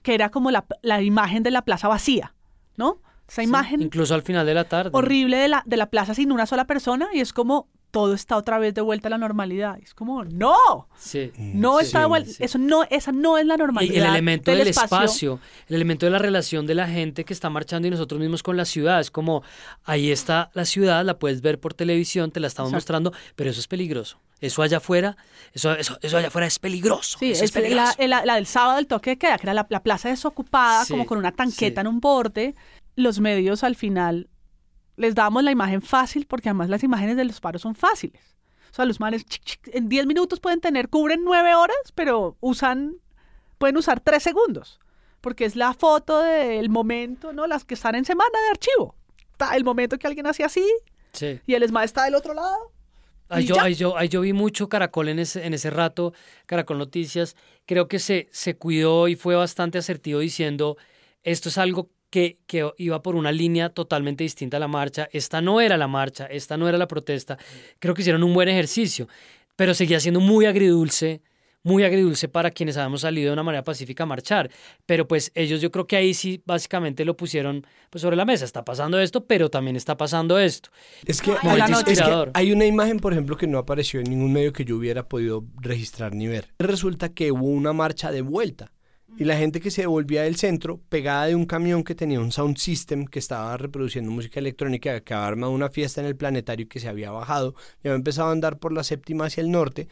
que era como la, la imagen de la plaza vacía, ¿no? Esa imagen Incluso al final de la tarde. horrible de la, de la plaza sin una sola persona y es como todo está otra vez de vuelta a la normalidad. Y es como, no, Sí. no Sí, está de vuelta. sí. Eso no, esa no es la Y normalidad. el elemento del, espacio. espacio. el elemento de la relación de la gente que está marchando y nosotros mismos con la ciudad. Es como, ahí está la ciudad, la puedes ver por televisión, te la estamos Exacto. mostrando, pero eso es peligroso. Eso allá afuera, eso, eso, eso allá afuera es peligroso. Sí, eso es peligroso. la- la del sábado del toque de queda, que era la, la plaza desocupada, Sí, como con una tanqueta sí. en un borde. Los medios al final les damos la imagen fácil porque además las imágenes de los paros son fáciles. O sea, los manes chic, chic, en 10 minutos pueden tener, cubren 9 horas, pero usan, pueden usar 3 segundos. Porque es la foto del momento, ¿no? Las que están en semana de archivo. Ta- El momento que alguien hace así Sí. y el ESMAD está del otro lado. Ahí y yo, yo, ahí yo vi mucho Caracol en ese, en ese rato, Caracol Noticias. Creo que se, se cuidó y fue bastante asertivo diciendo, esto es algo que, que iba por una línea totalmente distinta a la marcha. Esta no era la marcha, esta no era la protesta. Creo que hicieron un buen ejercicio, pero seguía siendo muy agridulce, muy agridulce para quienes habíamos salido de una manera pacífica a marchar. Pero pues ellos yo creo que ahí sí básicamente lo pusieron pues, sobre la mesa. Está pasando esto, pero también está pasando esto. Es que, es que hay una imagen, por ejemplo, que no apareció en ningún medio que yo hubiera podido registrar ni ver. Resulta que hubo una marcha de vuelta. Y la gente que se devolvía del centro, pegada de un camión que tenía un sound system que estaba reproduciendo música electrónica, que había armado una fiesta en el planetario y que se había bajado, y había empezado a andar por la séptima hacia el norte,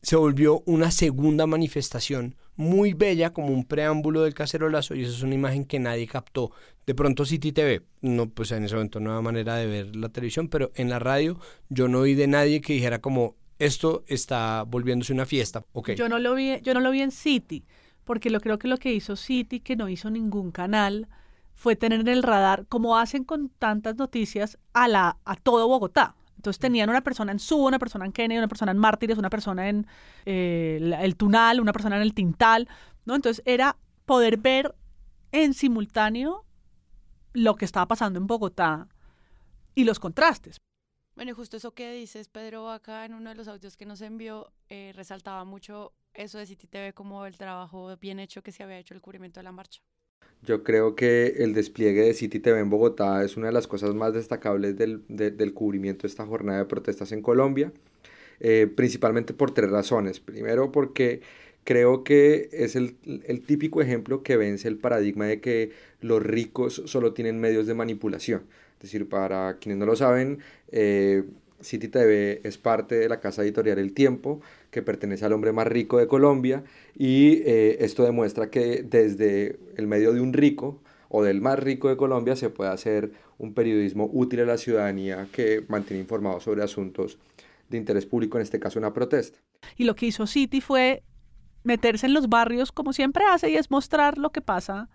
se volvió una segunda manifestación muy bella como un preámbulo del cacerolazo y eso es una imagen que nadie captó. De pronto City TV, no, pues en ese momento no manera de ver la televisión, pero en la radio yo no oí de nadie que dijera como esto está volviéndose una fiesta. Ok. Yo no lo vi, yo no lo vi en City, porque lo creo que lo que hizo City, que no hizo ningún canal, fue tener en el radar, como hacen con tantas noticias, a la, a todo Bogotá. Entonces tenían una persona en Subo, una persona en Kennedy, una persona en Mártires, una persona en eh, el Tunal, una persona en el Tintal, ¿no? Entonces era poder ver en simultáneo lo que estaba pasando en Bogotá y los contrastes. Bueno, justo eso que dices, Pedro, acá en uno de los audios que nos envió, eh, resaltaba mucho eso de City TV como el trabajo bien hecho que se había hecho el cubrimiento de la marcha. Yo creo que el despliegue de City TV en Bogotá es una de las cosas más destacables del, del cubrimiento de esta jornada de protestas en Colombia, eh, principalmente por tres razones. Primero, porque creo que es el, el, típico ejemplo que vence el paradigma de que los ricos solo tienen medios de manipulación. Es decir, para quienes no lo saben, eh, City TV es parte de la casa editorial El Tiempo, que pertenece al hombre más rico de Colombia, y eh, esto demuestra que desde el medio de un rico o del más rico de Colombia se puede hacer un periodismo útil a la ciudadanía que mantiene informado sobre asuntos de interés público, en este caso una protesta. Y lo que hizo City fue meterse en los barrios como siempre hace y es mostrar lo que pasa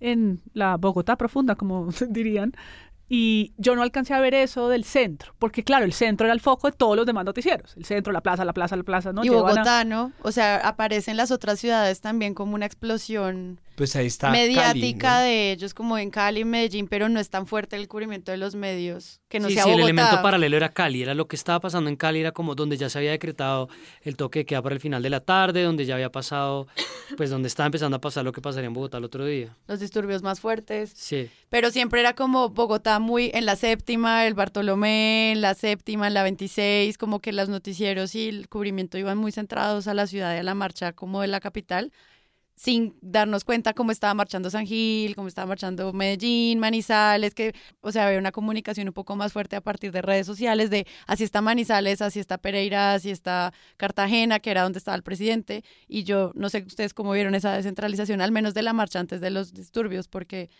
en la Bogotá profunda, como dirían, y yo no alcancé a ver eso del centro, porque claro, el centro era el foco de todos los demás noticieros. El centro, la plaza, la plaza, la plaza, ¿no? Y Bogotá, ¿no? O sea, aparecen las otras ciudades también como una explosión pues ahí está mediática de ellos, como en Cali y Medellín, pero no es tan fuerte el cubrimiento de los medios que no sí, sea sí, Bogotá. el elemento paralelo era Cali, era lo que estaba pasando en Cali, era como donde ya se había decretado el toque de queda para el final de la tarde, donde ya había pasado, pues donde estaba empezando a pasar lo que pasaría en Bogotá el otro día. Los disturbios más fuertes. Sí. Pero siempre era como Bogotá muy en la séptima, el Bartolomé, en la séptima, en la 26, como que los noticieros y el cubrimiento iban muy centrados a la ciudad y a la marcha como de la capital sin darnos cuenta cómo estaba marchando San Gil, cómo estaba marchando Medellín, Manizales, que, o sea, había una comunicación un poco más fuerte a partir de redes sociales, de así está Manizales, así está Pereira, así está Cartagena, que era donde estaba el presidente, y yo no sé ustedes cómo vieron esa descentralización, al menos de la marcha antes de los disturbios, porque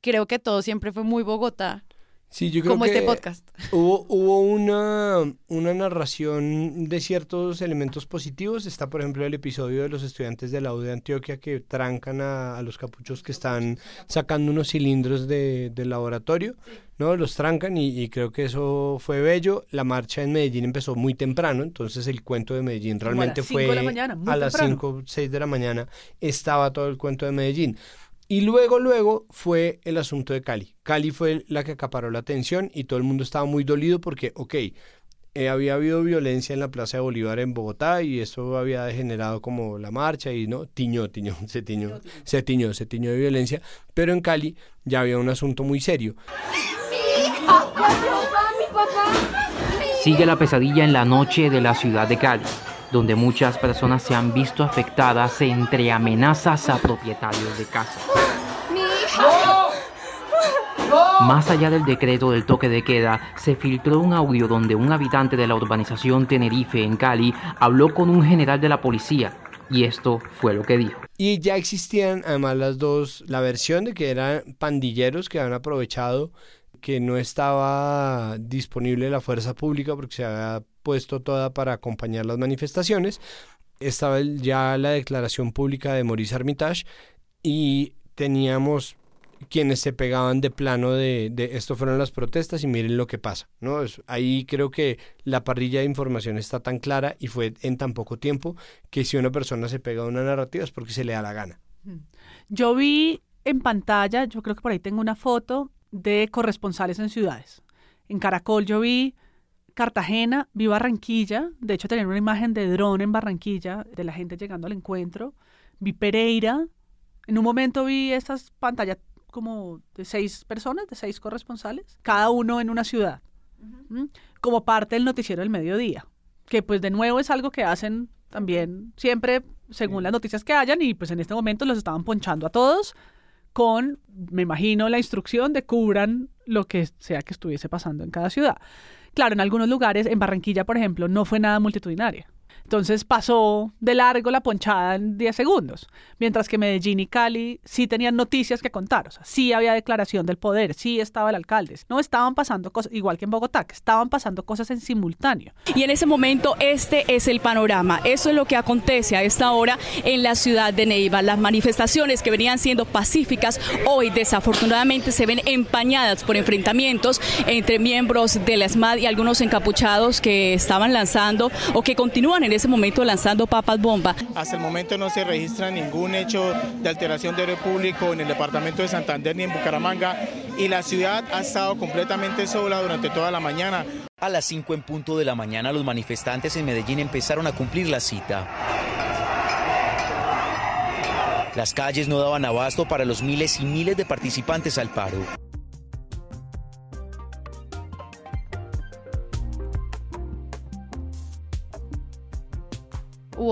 creo que todo siempre fue muy Bogotá, Sí, yo creo como que este podcast. Hubo, hubo una, una narración de ciertos elementos positivos. Está, por ejemplo, el episodio de los estudiantes de la U de Antioquia que trancan a, a los capuchos que están sacando unos cilindros de, del laboratorio, ¿no? Los trancan y, y, creo que eso fue bello. La marcha en Medellín empezó muy temprano, entonces el cuento de Medellín realmente fue a las 5, 6 de la mañana. Estaba todo el cuento de Medellín. Y luego, luego fue el asunto de Cali. Cali fue la que acaparó la atención y todo el mundo estaba muy dolido porque, ok, eh, había habido violencia en la Plaza de Bolívar en Bogotá y eso había degenerado como la marcha y no, tiñó, tiñó, se tiñó, se tiñó, se tiñó de violencia, pero en Cali ya había un asunto muy serio. Sigue la pesadilla en la noche de la ciudad de Cali donde muchas personas se han visto afectadas entre amenazas a propietarios de casas. Más allá del decreto del toque de queda, se filtró un audio donde un habitante de la urbanización Tenerife en Cali habló con un general de la policía y esto fue lo que dijo. Y ya existían además las dos, la versión de que eran pandilleros que habían aprovechado que no estaba disponible la fuerza pública porque se había puesto toda para acompañar las manifestaciones. Estaba ya la declaración pública de Maurice Armitage y teníamos quienes se pegaban de plano de, esto fueron las protestas y miren lo que pasa, ¿no? Es, ahí creo que la parrilla de información está tan clara y fue en tan poco tiempo que si una persona se pega una narrativa es porque se le da la gana. Yo vi en pantalla, yo creo que por ahí tengo una foto de corresponsales en ciudades. En Caracol yo vi Cartagena, vi Barranquilla, de hecho tenían una imagen de dron en Barranquilla de la gente llegando al encuentro, vi Pereira, en un momento vi estas pantallas como de seis personas, de seis corresponsales, cada uno en una ciudad, uh -huh. como parte del noticiero del mediodía, que pues de nuevo es algo que hacen también siempre según las noticias que hayan y pues en este momento los estaban ponchando a todos con, me imagino, la instrucción de cubran lo que sea que estuviese pasando en cada ciudad. Claro, en algunos lugares, en Barranquilla, por ejemplo, no fue nada multitudinaria. Entonces pasó de largo la ponchada en 10 segundos, mientras que Medellín y Cali sí tenían noticias que contar, o sea, sí había declaración del poder, sí estaba el alcalde, no estaban pasando cosas, igual que en Bogotá, que estaban pasando cosas en simultáneo. Y en ese momento este es el panorama, eso es lo que acontece a esta hora en la ciudad de Neiva. Las manifestaciones que venían siendo pacíficas hoy desafortunadamente se ven empañadas por enfrentamientos entre miembros de la SMAD y algunos encapuchados que estaban lanzando o que continúan en en ese momento lanzando papas bomba. Hasta el momento no se registra ningún hecho de alteración de orden público en el departamento de Santander ni en Bucaramanga y la ciudad ha estado completamente sola durante toda la mañana. A las 5 en punto de la mañana los manifestantes en Medellín empezaron a cumplir la cita. Las calles no daban abasto para los miles y miles de participantes al paro.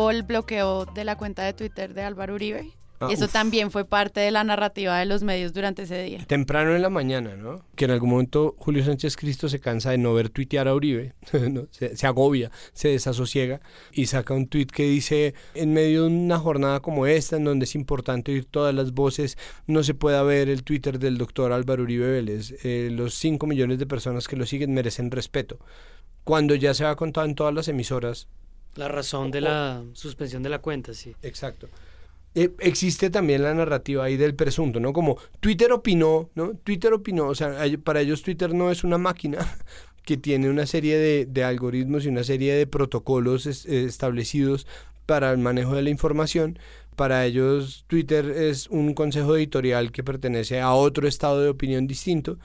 Hubo el bloqueo de la cuenta de Twitter de Álvaro Uribe. Ah, y eso uf. también fue parte de la narrativa de los medios durante ese día. Temprano en la mañana, ¿no? Que en algún momento Julio Sánchez Cristo se cansa de no ver tuitear a Uribe, ¿no? se, se agobia, se desasosiega y saca un tuit que dice, en medio de una jornada como esta, en donde es importante oír todas las voces, no se pueda ver el Twitter del doctor Álvaro Uribe Vélez. Eh, los 5 millones de personas que lo siguen merecen respeto. Cuando ya se ha contado en todas las emisoras. La razón de la suspensión de la cuenta, sí. Exacto. Eh, existe también la narrativa ahí del presunto, ¿no? Como Twitter opinó, ¿no? Twitter opinó, o sea, para ellos Twitter no es una máquina que tiene una serie de, de algoritmos y una serie de protocolos es- eh, establecidos para el manejo de la información. Para ellos Twitter es un consejo editorial que pertenece a otro estado de opinión distinto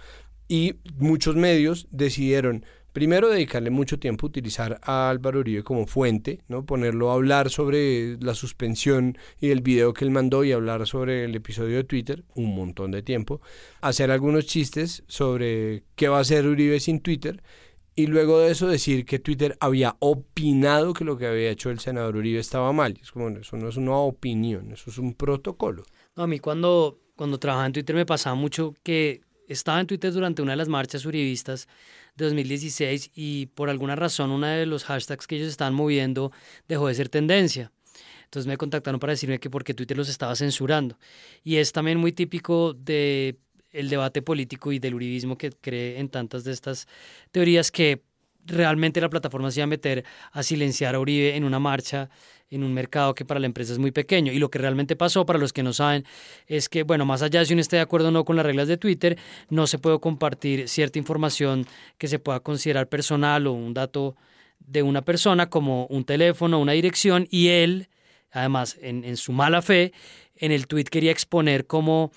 y muchos medios decidieron primero dedicarle mucho tiempo a utilizar a Álvaro Uribe como fuente, ¿no? ponerlo a hablar sobre la suspensión y el video que él mandó y hablar sobre el episodio de Twitter, un montón de tiempo, hacer algunos chistes sobre qué va a hacer Uribe sin Twitter y luego de eso decir que Twitter había opinado que lo que había hecho el senador Uribe estaba mal. Es como, eso no es una opinión, eso es un protocolo. A mí cuando, cuando trabajaba en Twitter me pasaba mucho que estaba en Twitter durante una de las marchas uribistas 2016 y por alguna razón uno de los hashtags que ellos estaban moviendo dejó de ser tendencia. Entonces me contactaron para decirme que porque Twitter los estaba censurando. Y es también muy típico de el debate político y del uribismo que cree en tantas de estas teorías que realmente la plataforma se iba a meter a silenciar a Uribe en una marcha en un mercado que para la empresa es muy pequeño. Y lo que realmente pasó, para los que no saben, es que, bueno, más allá de si uno esté de acuerdo o no con las reglas de Twitter, no se puede compartir cierta información que se pueda considerar personal o un dato de una persona como un teléfono, una dirección, y él, además, en, su mala fe, en el tweet quería exponer cómo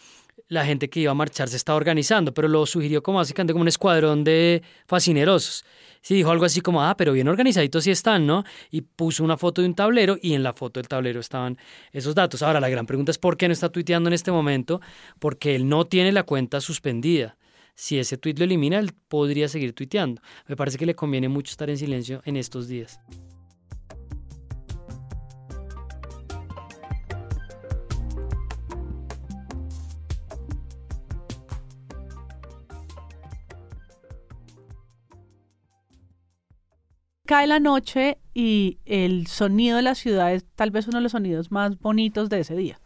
la gente que iba a marchar se estaba organizando, pero lo sugirió como básicamente como un escuadrón de fascinerosos. Sí, dijo algo así como, ah, pero bien organizaditos sí están, ¿no? Y puso una foto de un tablero y en la foto del tablero estaban esos datos. Ahora, la gran pregunta es por qué no está tuiteando en este momento, porque él no tiene la cuenta suspendida. Si ese tweet lo elimina, él podría seguir tuiteando. Me parece que le conviene mucho estar en silencio en estos días. Cae la noche y el sonido de la ciudad es tal vez uno de los sonidos más bonitos de ese día.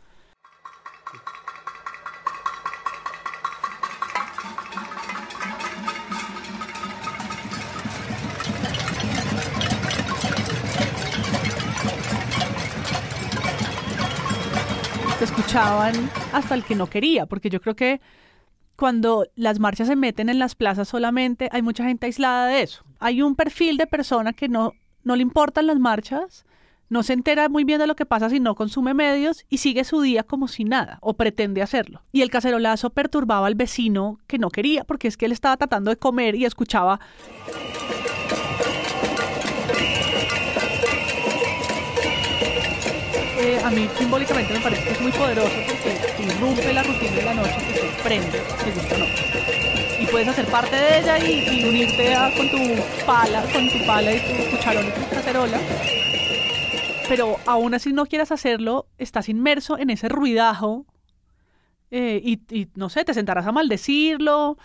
Se escuchaban hasta el que no quería, porque yo creo que cuando las marchas se meten en las plazas solamente hay mucha gente aislada de eso. Hay un perfil de persona que no, no le importan las marchas, no se entera muy bien de lo que pasa si no consume medios y sigue su día como si nada, o pretende hacerlo. Y el cacerolazo perturbaba al vecino que no quería, porque es que él estaba tratando de comer y escuchaba Eh, a mí simbólicamente me parece que es muy poderoso porque irrumpe la rutina de la noche, te sorprende, te gusta o no. Y puedes hacer parte de ella y, y unirte con tu pala, con tu pala y tu cucharón y tu cacerola. Pero aún así no quieras hacerlo, estás inmerso en ese ruidajo eh, y, y, no sé, te sentarás a maldecirlo.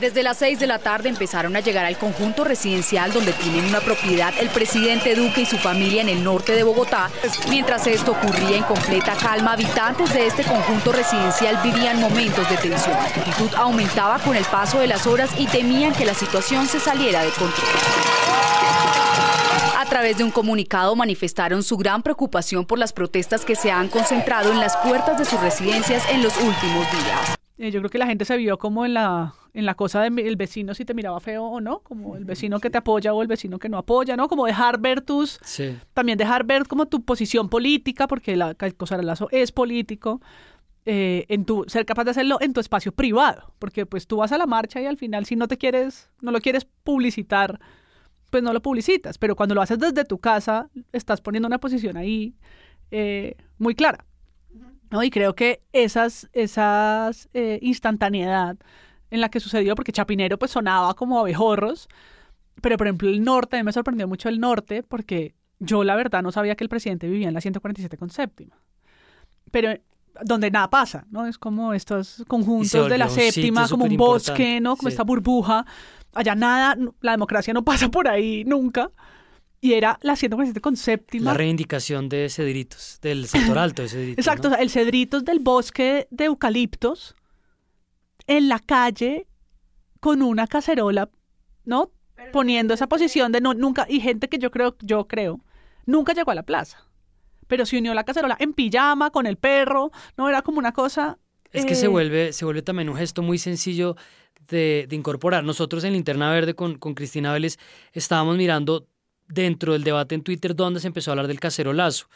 Desde las 6 de la tarde empezaron a llegar al conjunto residencial donde tienen una propiedad el presidente Duque y su familia en el norte de Bogotá. Mientras esto ocurría en completa calma, habitantes de este conjunto residencial vivían momentos de tensión. La actitud aumentaba con el paso de las horas y temían que la situación se saliera de control. A través de un comunicado manifestaron su gran preocupación por las protestas que se han concentrado en las puertas de sus residencias en los últimos días. Eh, yo creo que la gente se vio como en la, en la cosa del vecino si te miraba feo o no, como el vecino que te apoya o el vecino que no apoya, ¿no? Como dejar ver tus, también dejar ver como tu posición política, porque la, el Lazo es político, eh, en tu, ser capaz de hacerlo en tu espacio privado, porque pues tú vas a la marcha y al final si no te quieres, no lo quieres publicitar, pues no lo publicitas, pero cuando lo haces desde tu casa, estás poniendo una posición ahí eh, muy clara. ¿no? Y creo que esas, esas eh, instantaneidad en la que sucedió, porque Chapinero pues sonaba como abejorros, pero por ejemplo el norte, a mí me sorprendió mucho el norte, porque yo la verdad no sabía que el presidente vivía en la 147 con séptima. Pero donde nada pasa, ¿no? Es como estos conjuntos de la séptima, como un bosque, ¿no? Como esta burbuja. Allá nada, la democracia no pasa por ahí nunca. Y era la 147 con séptima. La reivindicación de cedritos, del sector alto de cedritos. Exacto, el cedritos del bosque de eucaliptos en la calle con una cacerola, ¿no? Poniendo esa posición de no, nunca, y gente que yo creo, yo creo, nunca llegó a la plaza. Pero se unió a la cacerola en pijama, con el perro, ¿no? Era como una cosa. Es que se eh, vuelve, se vuelve también un gesto muy sencillo de, incorporar. Nosotros en Linterna Verde con, con Cristina Vélez estábamos mirando dentro del debate en Twitter donde se empezó a hablar del cacerolazo.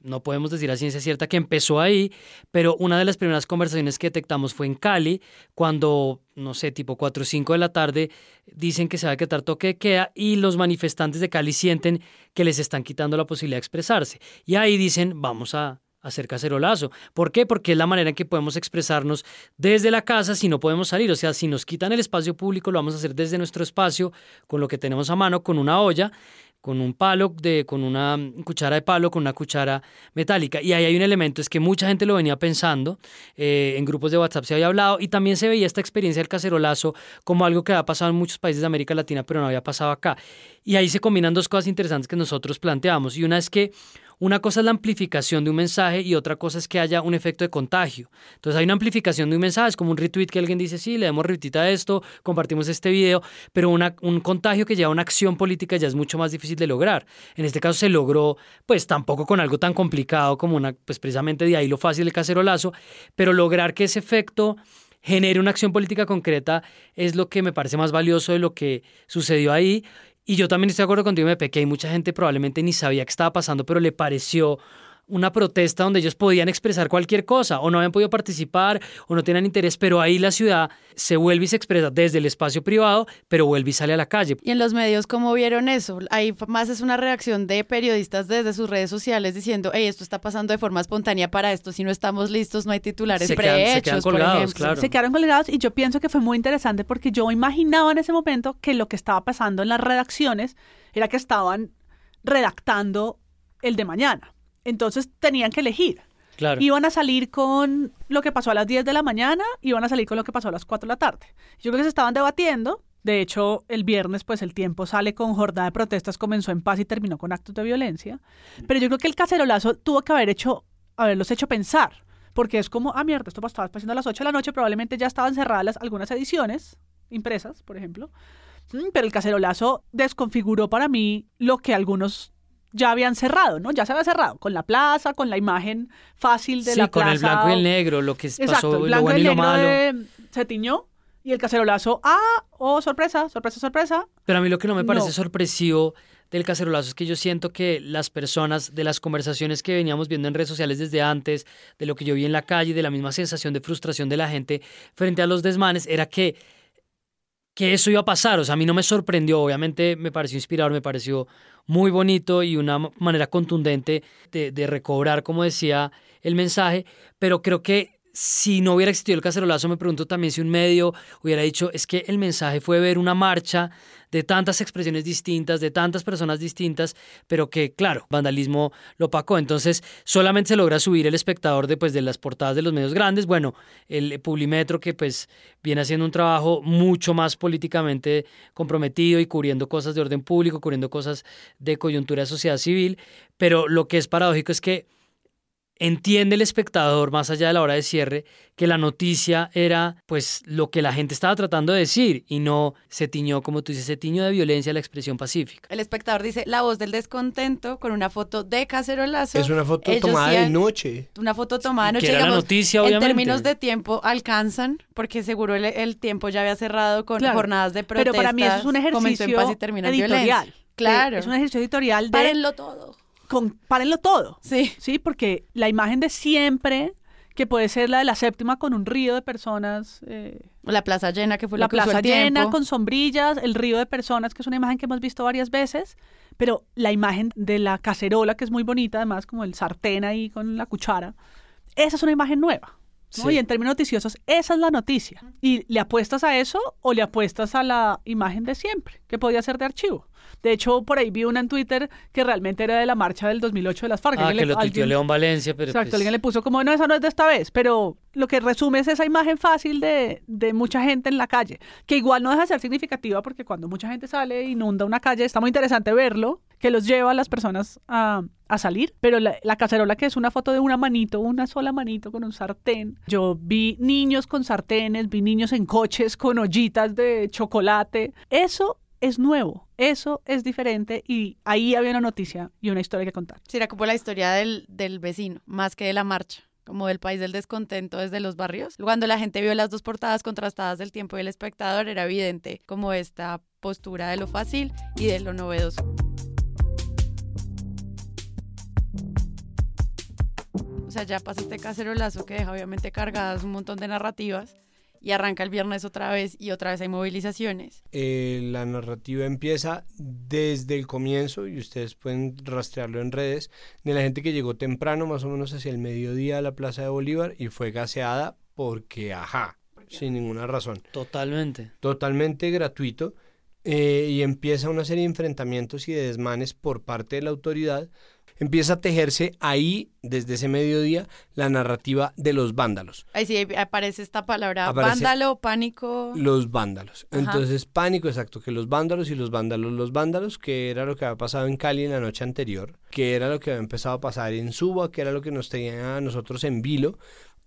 No podemos decir a ciencia cierta que empezó ahí, pero una de las primeras conversaciones que detectamos fue en Cali, cuando, no sé, tipo 4 o 5 de la tarde, dicen que se va a quitar toque de queda y los manifestantes de Cali sienten que les están quitando la posibilidad de expresarse. Y ahí dicen, vamos a hacer cacerolazo. ¿Por qué? Porque es la manera en que podemos expresarnos desde la casa si no podemos salir. O sea, si nos quitan el espacio público, lo vamos a hacer desde nuestro espacio, con lo que tenemos a mano, con una olla con un palo, de, con una cuchara de palo, con una cuchara metálica. Y ahí hay un elemento, es que mucha gente lo venía pensando, eh, en grupos de WhatsApp se había hablado, y también se veía esta experiencia del cacerolazo como algo que había pasado en muchos países de América Latina, pero no había pasado acá. Y ahí se combinan dos cosas interesantes que nosotros planteamos. Y una es que una cosa es la amplificación de un mensaje y otra cosa es que haya un efecto de contagio. Entonces hay una amplificación de un mensaje, es como un retweet que alguien dice, sí, le damos retweet a esto, compartimos este video, pero un contagio que lleva a una acción política ya es mucho más difícil de lograr. En este caso se logró, pues tampoco con algo tan complicado como una, pues precisamente de ahí lo fácil del cacerolazo, pero lograr que ese efecto genere una acción política concreta es lo que me parece más valioso de lo que sucedió ahí. Y yo también estoy de acuerdo contigo, me que hay mucha gente probablemente ni sabía qué estaba pasando, pero le pareció una protesta donde ellos podían expresar cualquier cosa o no habían podido participar o no tenían interés, pero ahí la ciudad se vuelve y se expresa desde el espacio privado, pero vuelve y sale a la calle. ¿Y en los medios cómo vieron eso? Ahí más es una reacción de periodistas desde sus redes sociales diciendo, hey, esto está pasando de forma espontánea para esto, si no estamos listos no hay titulares prehechos, se quedan colgados, Claro. Se quedaron colgados y yo pienso que fue muy interesante porque yo imaginaba en ese momento que lo que estaba pasando en las redacciones era que estaban redactando el de mañana. Entonces tenían que elegir. Claro. Iban a salir con lo que pasó a las 10 de la mañana, iban a salir con lo que pasó a las 4 de la tarde. Yo creo que se estaban debatiendo. De hecho, el viernes, pues el tiempo sale con jornada de protestas, comenzó en paz y terminó con actos de violencia. Pero yo creo que el cacerolazo tuvo que haber hecho, haberlos hecho pensar. Porque es como, ah, mierda, esto estaba pasando a las 8 de la noche, probablemente ya estaban cerradas algunas ediciones, impresas, por ejemplo. Mm, pero el cacerolazo desconfiguró para mí lo que algunos ya habían cerrado, ¿no? Ya se había cerrado con la plaza, con la imagen fácil de la plaza. con el blanco y el negro, lo que pasó, el lo bueno y, lo malo. se tiñó y el cacerolazo, ah, oh, sorpresa, sorpresa, sorpresa. Pero a mí lo que no me parece sorpresivo del cacerolazo es que yo siento que las personas, de las conversaciones que veníamos viendo en redes sociales desde antes, de lo que yo vi en la calle, de la misma sensación de frustración de la gente frente a los desmanes, era que que eso iba a pasar. O sea, a mí no me sorprendió, obviamente me pareció inspirador, me pareció muy bonito y una manera contundente de, de recobrar, como decía, el mensaje, pero creo que si no hubiera existido el cacerolazo, me pregunto también si un medio hubiera dicho, es que el mensaje fue ver una marcha de tantas expresiones distintas, de tantas personas distintas, pero que, claro, vandalismo lo opacó. Entonces, solamente se logra subir el espectador de, pues, de las portadas de los medios grandes. Bueno, el Publimetro, que pues viene haciendo un trabajo mucho más políticamente comprometido y cubriendo cosas de orden público, cubriendo cosas de coyuntura de sociedad civil, pero lo que es paradójico es que entiende el espectador, más allá de la hora de cierre, que la noticia era pues lo que la gente estaba tratando de decir y no se tiñó, como tú dices, se tiñó de violencia la expresión pacífica. El espectador dice la voz del descontento con una foto de Cacerolazo. Es una foto tomada de noche. Una foto tomada de noche. Que era la noticia, obviamente. En términos de tiempo alcanzan, porque seguro el, tiempo ya había cerrado con jornadas de protestas. Pero para mí eso es un ejercicio en paz y editorial. Claro. Es un ejercicio editorial de... Párenlo todo con, párenlo todo. Sí. Sí, porque la imagen de siempre, que puede ser la de la séptima con un río de personas. Eh, la plaza llena, que fue la lo que plaza el llena tiempo. con sombrillas, el río de personas, que es una imagen que hemos visto varias veces. Pero la imagen de la cacerola, que es muy bonita, además, como el sartén ahí con la cuchara, esa es una imagen nueva. ¿no? Y en términos noticiosos, esa es la noticia. Y le apuestas a eso o le apuestas a la imagen de siempre, que podía ser de archivo. De hecho, por ahí vi una en Twitter que realmente era de la marcha del 2008 de las FARC. Ah, que lo tuiteó León Valencia, pero Exacto, pues... alguien le puso como, no, esa no es de esta vez, pero lo que resume es esa imagen fácil de, de mucha gente en la calle, que igual no deja de ser significativa porque cuando mucha gente sale e inunda una calle, está muy interesante verlo, que los lleva a las personas a, a salir, pero la, la, cacerola que es una foto de una manito, una sola manito con un sartén. Yo vi niños con sartenes, vi niños en coches con ollitas de chocolate. Eso es nuevo, eso es diferente y ahí había una noticia y una historia que contar. Sí, era como la historia del, del vecino, más que de la marcha como del país del descontento desde los barrios. Cuando la gente vio las dos portadas contrastadas del tiempo y el espectador, era evidente como esta postura de lo fácil y de lo novedoso. O sea, ya pasa este cacerolazo que deja obviamente cargadas un montón de narrativas y arranca el viernes otra vez y otra vez hay movilizaciones. Eh, la narrativa empieza desde el comienzo y ustedes pueden rastrearlo en redes de la gente que llegó temprano, más o menos hacia el mediodía a la Plaza de Bolívar y fue gaseada porque, ajá, sin ninguna razón. Totalmente. Totalmente gratuito. Eh, y empieza una serie de enfrentamientos y de desmanes por parte de la autoridad empieza a tejerse ahí, desde ese mediodía, la narrativa de los vándalos. Ahí sí aparece esta palabra, Aparece vándalo, pánico. Los vándalos. Ajá. Entonces, pánico, exacto, que los vándalos y los vándalos, los vándalos, que era lo que había pasado en Cali en la noche anterior, que era lo que había empezado a pasar en Suba, que era lo que nos tenía a nosotros en vilo,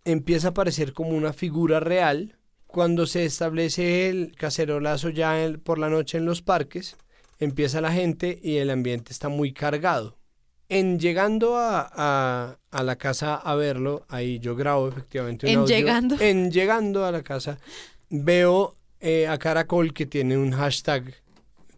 empieza a aparecer como una figura real cuando se establece el cacerolazo ya en- por la noche en los parques, empieza la gente y el ambiente está muy cargado. En llegando a, a- a la casa a verlo, ahí yo grabo efectivamente un ¿En audio. llegando? En llegando a la casa, veo eh, a Caracol que tiene un hashtag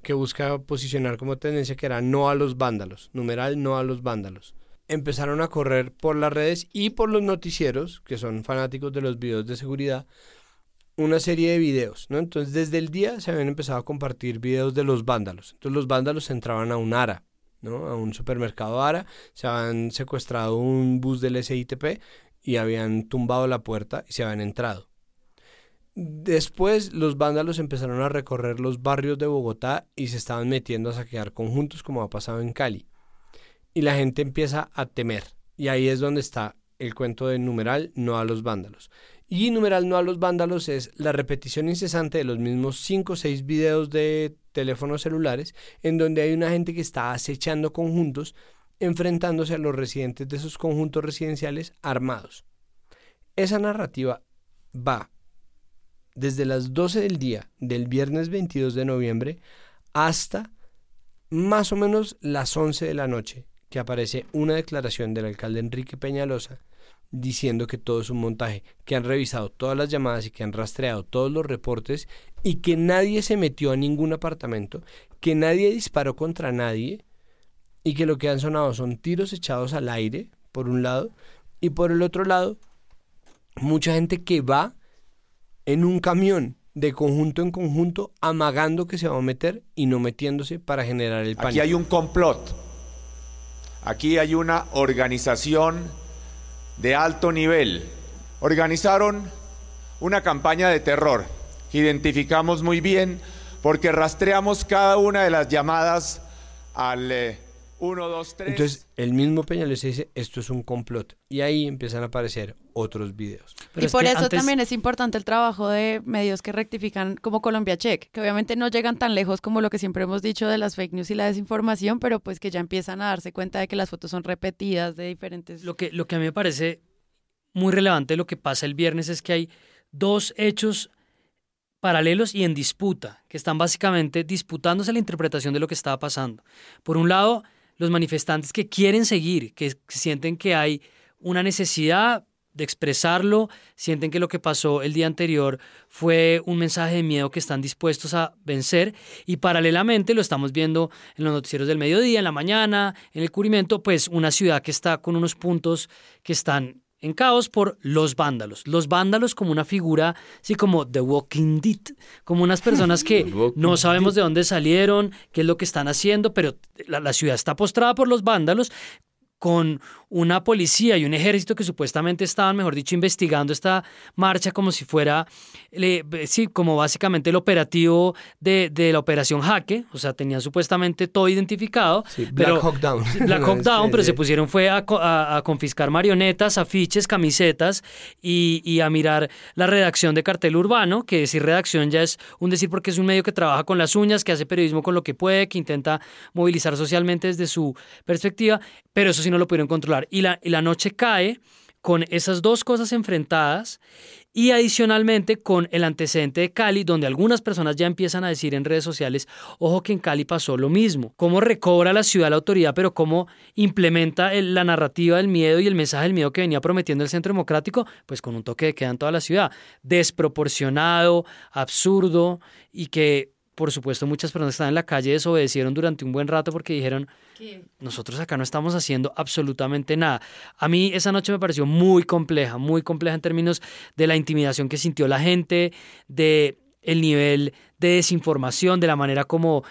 que busca posicionar como tendencia que era no a los vándalos, numeral no a los vándalos. Empezaron a correr por las redes y por los noticieros, que son fanáticos de los videos de seguridad, una serie de videos, ¿no? Entonces desde el día se habían empezado a compartir videos de los vándalos. Entonces los vándalos entraban a un ARA, ¿no? A un supermercado ARA, se habían secuestrado un bus del SITP y habían tumbado la puerta y se habían entrado. Después los vándalos empezaron a recorrer los barrios de Bogotá y se estaban metiendo a saquear conjuntos como ha pasado en Cali. Y la gente empieza a temer. Y ahí es donde está el cuento de numeral no a los vándalos. Y numeral no a los vándalos es la repetición incesante de los mismos 5 o 6 videos de teléfonos celulares en donde hay una gente que está acechando conjuntos enfrentándose a los residentes de esos conjuntos residenciales armados. Esa narrativa va desde las 12 del día del viernes 22 de noviembre hasta más o menos las 11 de la noche, que aparece una declaración del alcalde Enrique Peñalosa diciendo que todo es un montaje, que han revisado todas las llamadas y que han rastreado todos los reportes y que nadie se metió a ningún apartamento, que nadie disparó contra nadie y que lo que han sonado son tiros echados al aire, por un lado, y por el otro lado, mucha gente que va en un camión de conjunto en conjunto, amagando que se va a meter y no metiéndose para generar el pánico. Aquí hay un complot. Aquí hay una organización de alto nivel. Organizaron una campaña de terror. Identificamos muy bien porque rastreamos cada una de las llamadas al eh, Uno, dos, tres. Entonces, el mismo Peñalosa dice, esto es un complot. Y ahí empiezan a aparecer otros videos. y por eso también es importante el trabajo de medios que rectifican como Colombia Check, que obviamente no llegan tan lejos como lo que siempre hemos dicho de las fake news y la desinformación, pero pues que ya empiezan a darse cuenta de que las fotos son repetidas de diferentes... Lo que, lo que a mí me parece muy relevante lo que pasa el viernes es que hay dos hechos paralelos y en disputa, que están básicamente disputándose la interpretación de lo que estaba pasando. Por un lado, los manifestantes que quieren seguir, que sienten que hay una necesidad de expresarlo, sienten que lo que pasó el día anterior fue un mensaje de miedo que están dispuestos a vencer y paralelamente lo estamos viendo en los noticieros del mediodía, en la mañana, en el cubrimiento, pues una ciudad que está con unos puntos que están en caos por los vándalos. Los vándalos como una figura, así como The Walking Dead, como unas personas que no sabemos de dónde salieron, qué es lo que están haciendo, pero la, la ciudad está postrada por los vándalos con una policía y un ejército que supuestamente estaban, mejor dicho, investigando esta marcha como si fuera, sí, como básicamente el operativo de, la operación Jaque, o sea, tenían supuestamente todo identificado. Black Hawk Down. Black Hawk Down, pero se pusieron fue a, confiscar marionetas, afiches, camisetas y, a mirar la redacción de Cartel Urbano, que decir redacción ya es un decir porque es un medio que trabaja con las uñas, que hace periodismo con lo que puede, que intenta movilizar socialmente desde su perspectiva, pero eso sí no lo pudieron controlar. Y la, y la noche cae con esas dos cosas enfrentadas y adicionalmente con el antecedente de Cali, donde algunas personas ya empiezan a decir en redes sociales, ojo que en Cali pasó lo mismo, cómo recobra la ciudad la autoridad, pero cómo implementa la narrativa del miedo y el mensaje del miedo que venía prometiendo el Centro Democrático, pues con un toque de queda en toda la ciudad, desproporcionado, absurdo y que por supuesto, muchas personas que estaban en la calle desobedecieron durante un buen rato porque dijeron, nosotros acá no estamos haciendo absolutamente nada. A mí esa noche me pareció muy compleja, muy compleja en términos de la intimidación que sintió la gente, de el nivel de desinformación, de la manera como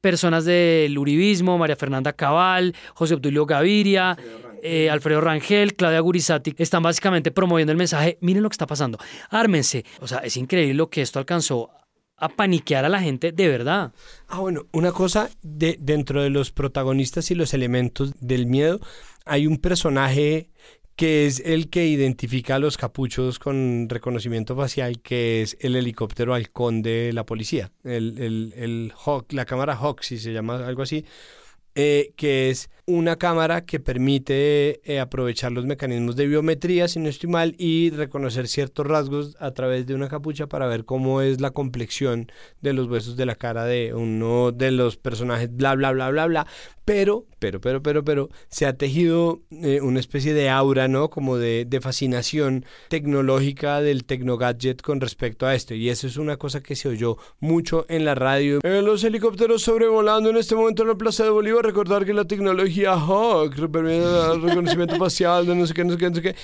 personas del uribismo, María Fernanda Cabal, José Obdulio Gaviria, eh, Alfredo Rangel, Claudia Gurizati, están básicamente promoviendo el mensaje, miren lo que está pasando, ármense. O sea, es increíble lo que esto alcanzó a paniquear a la gente de verdad. Ah, bueno, una cosa, de, dentro de los protagonistas y los elementos del miedo, hay un personaje que es el que identifica a los capuchos con reconocimiento facial, que es el helicóptero halcón de la policía, el, el, el Hawk, la cámara Hawk, si se llama algo así, eh, que es una cámara que permite eh, aprovechar los mecanismos de biometría, si no estoy mal, y reconocer ciertos rasgos a través de una capucha para ver cómo es la complexión de los huesos de la cara de uno de los personajes, bla, bla, bla, bla, bla. Pero, pero, pero, pero, pero, se ha tejido eh, una especie de aura, ¿no? Como de, de fascinación tecnológica del tecnogadget con respecto a esto. Y eso es una cosa que se oyó mucho en la radio. los helicópteros sobrevolando en este momento en la Plaza de Bolívar. Recordar que la tecnología El reconocimiento facial, no sé qué, no sé qué, no sé qué.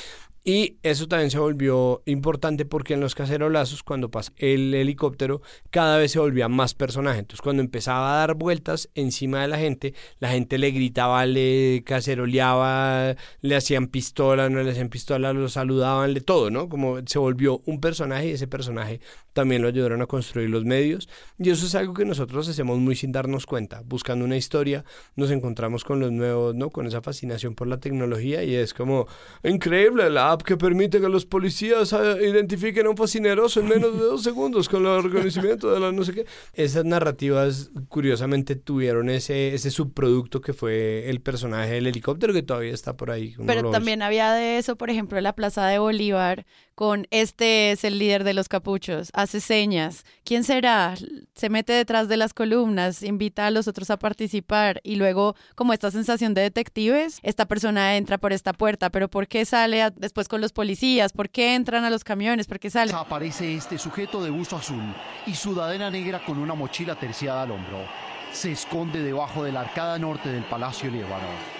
Y eso también se volvió importante porque en los cacerolazos, cuando pasa el helicóptero, cada vez se volvía más personaje. Entonces, cuando empezaba a dar vueltas encima de la gente, la gente le gritaba, le caceroleaba, le hacían pistola, no le hacían pistola, lo saludaban, le todo, ¿no? Como se volvió un personaje y ese personaje también lo ayudaron a construir los medios. Y eso es algo que nosotros hacemos muy sin darnos cuenta. Buscando una historia, nos encontramos con los nuevos, ¿no? Con esa fascinación por la tecnología y es como increíble la que permite que los policías ah, identifiquen a un fascineroso en menos de dos segundos con el reconocimiento de la no sé qué. Esas narrativas, curiosamente, tuvieron ese, ese subproducto que fue el personaje del helicóptero que todavía está por ahí. Pero también había de eso, por ejemplo, en la Plaza de Bolívar, con este es el líder de los capuchos, hace señas. ¿Quién será? Se mete detrás de las columnas, invita a los otros a participar y luego, como esta sensación de detectives, esta persona entra por esta puerta, pero ¿por qué sale después con los policías? ¿Por qué entran a los camiones? ¿Por qué salen? Aparece este sujeto de busto azul y sudadera negra con una mochila terciada al hombro. Se esconde debajo de la arcada norte del Palacio Líbano.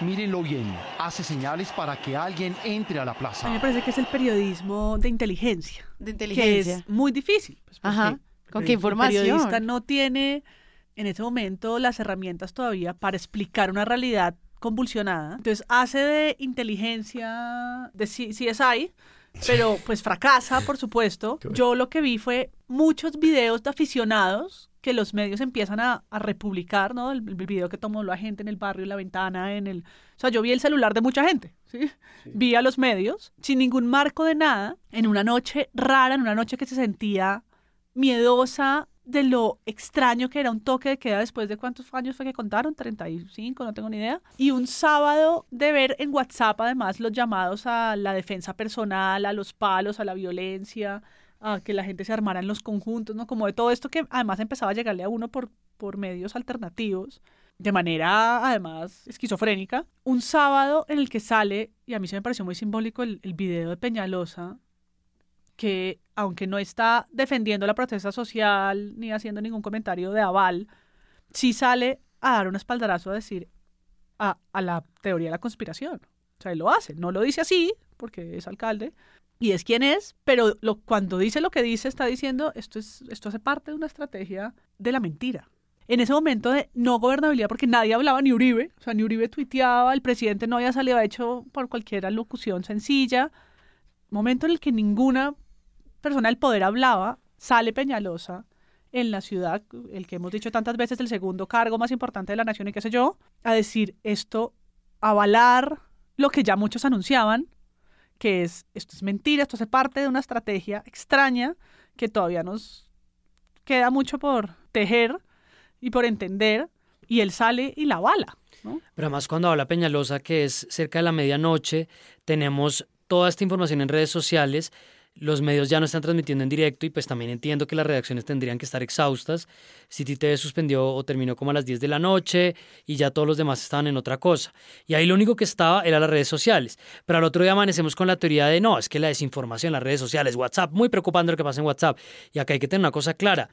Mírenlo bien, hace señales para que alguien entre a la plaza. A mí me parece que es el periodismo de inteligencia. De inteligencia. Que es muy difícil. Pues, Ajá. ¿Con qué información? El periodista no tiene en este momento las herramientas todavía para explicar una realidad convulsionada. Entonces hace de inteligencia de CSI, pero pues fracasa, por supuesto. Yo lo que vi fue muchos videos de aficionados que los medios empiezan a, republicar, ¿no? El, video que tomó la gente en el barrio, en la ventana, en el... O sea, yo vi el celular de mucha gente, ¿sí? Vi a los medios sin ningún marco de nada, en una noche rara, en una noche que se sentía miedosa de lo extraño que era un toque de queda después de cuántos años fue que contaron, 35, no tengo ni idea. Y un sábado de ver en WhatsApp además los llamados a la defensa personal, a los palos, a la violencia, a que la gente se armara en los conjuntos, ¿no? Como de todo esto que además empezaba a llegarle a uno por, por medios alternativos, de manera además esquizofrénica. Un sábado en el que sale, y a mí se me pareció muy simbólico el, el video de Peñalosa, que aunque no está defendiendo la protesta social ni haciendo ningún comentario de aval, sí sale a dar un espaldarazo a decir a, a la teoría de la conspiración. O sea, él lo hace. No lo dice así, porque es alcalde, y es quien es, pero lo, cuando dice lo que dice, está diciendo esto, es, esto hace parte de una estrategia de la mentira. En ese momento de no gobernabilidad, porque nadie hablaba, ni Uribe, o sea, ni Uribe tuiteaba, el presidente no había salido, hecho por cualquier locución sencilla. Momento en el que ninguna persona del poder hablaba, sale Peñalosa en la ciudad, el que hemos dicho tantas veces, el segundo cargo más importante de la nación y qué sé yo, a decir esto, avalar lo que ya muchos anunciaban, que es, esto es mentira, esto hace parte de una estrategia extraña que todavía nos queda mucho por tejer y por entender, y él sale y la bala. ¿no? Pero además cuando habla Peñalosa, que es cerca de la medianoche, tenemos toda esta información en redes sociales los medios ya no están transmitiendo en directo y pues también entiendo que las redacciones tendrían que estar exhaustas. City TV suspendió o terminó como a las 10 de la noche y ya todos los demás estaban en otra cosa. Y ahí lo único que estaba era las redes sociales. Pero al otro día amanecemos con la teoría de no, es que la desinformación, las redes sociales, WhatsApp, muy preocupante lo que pasa en WhatsApp. Y acá hay que tener una cosa clara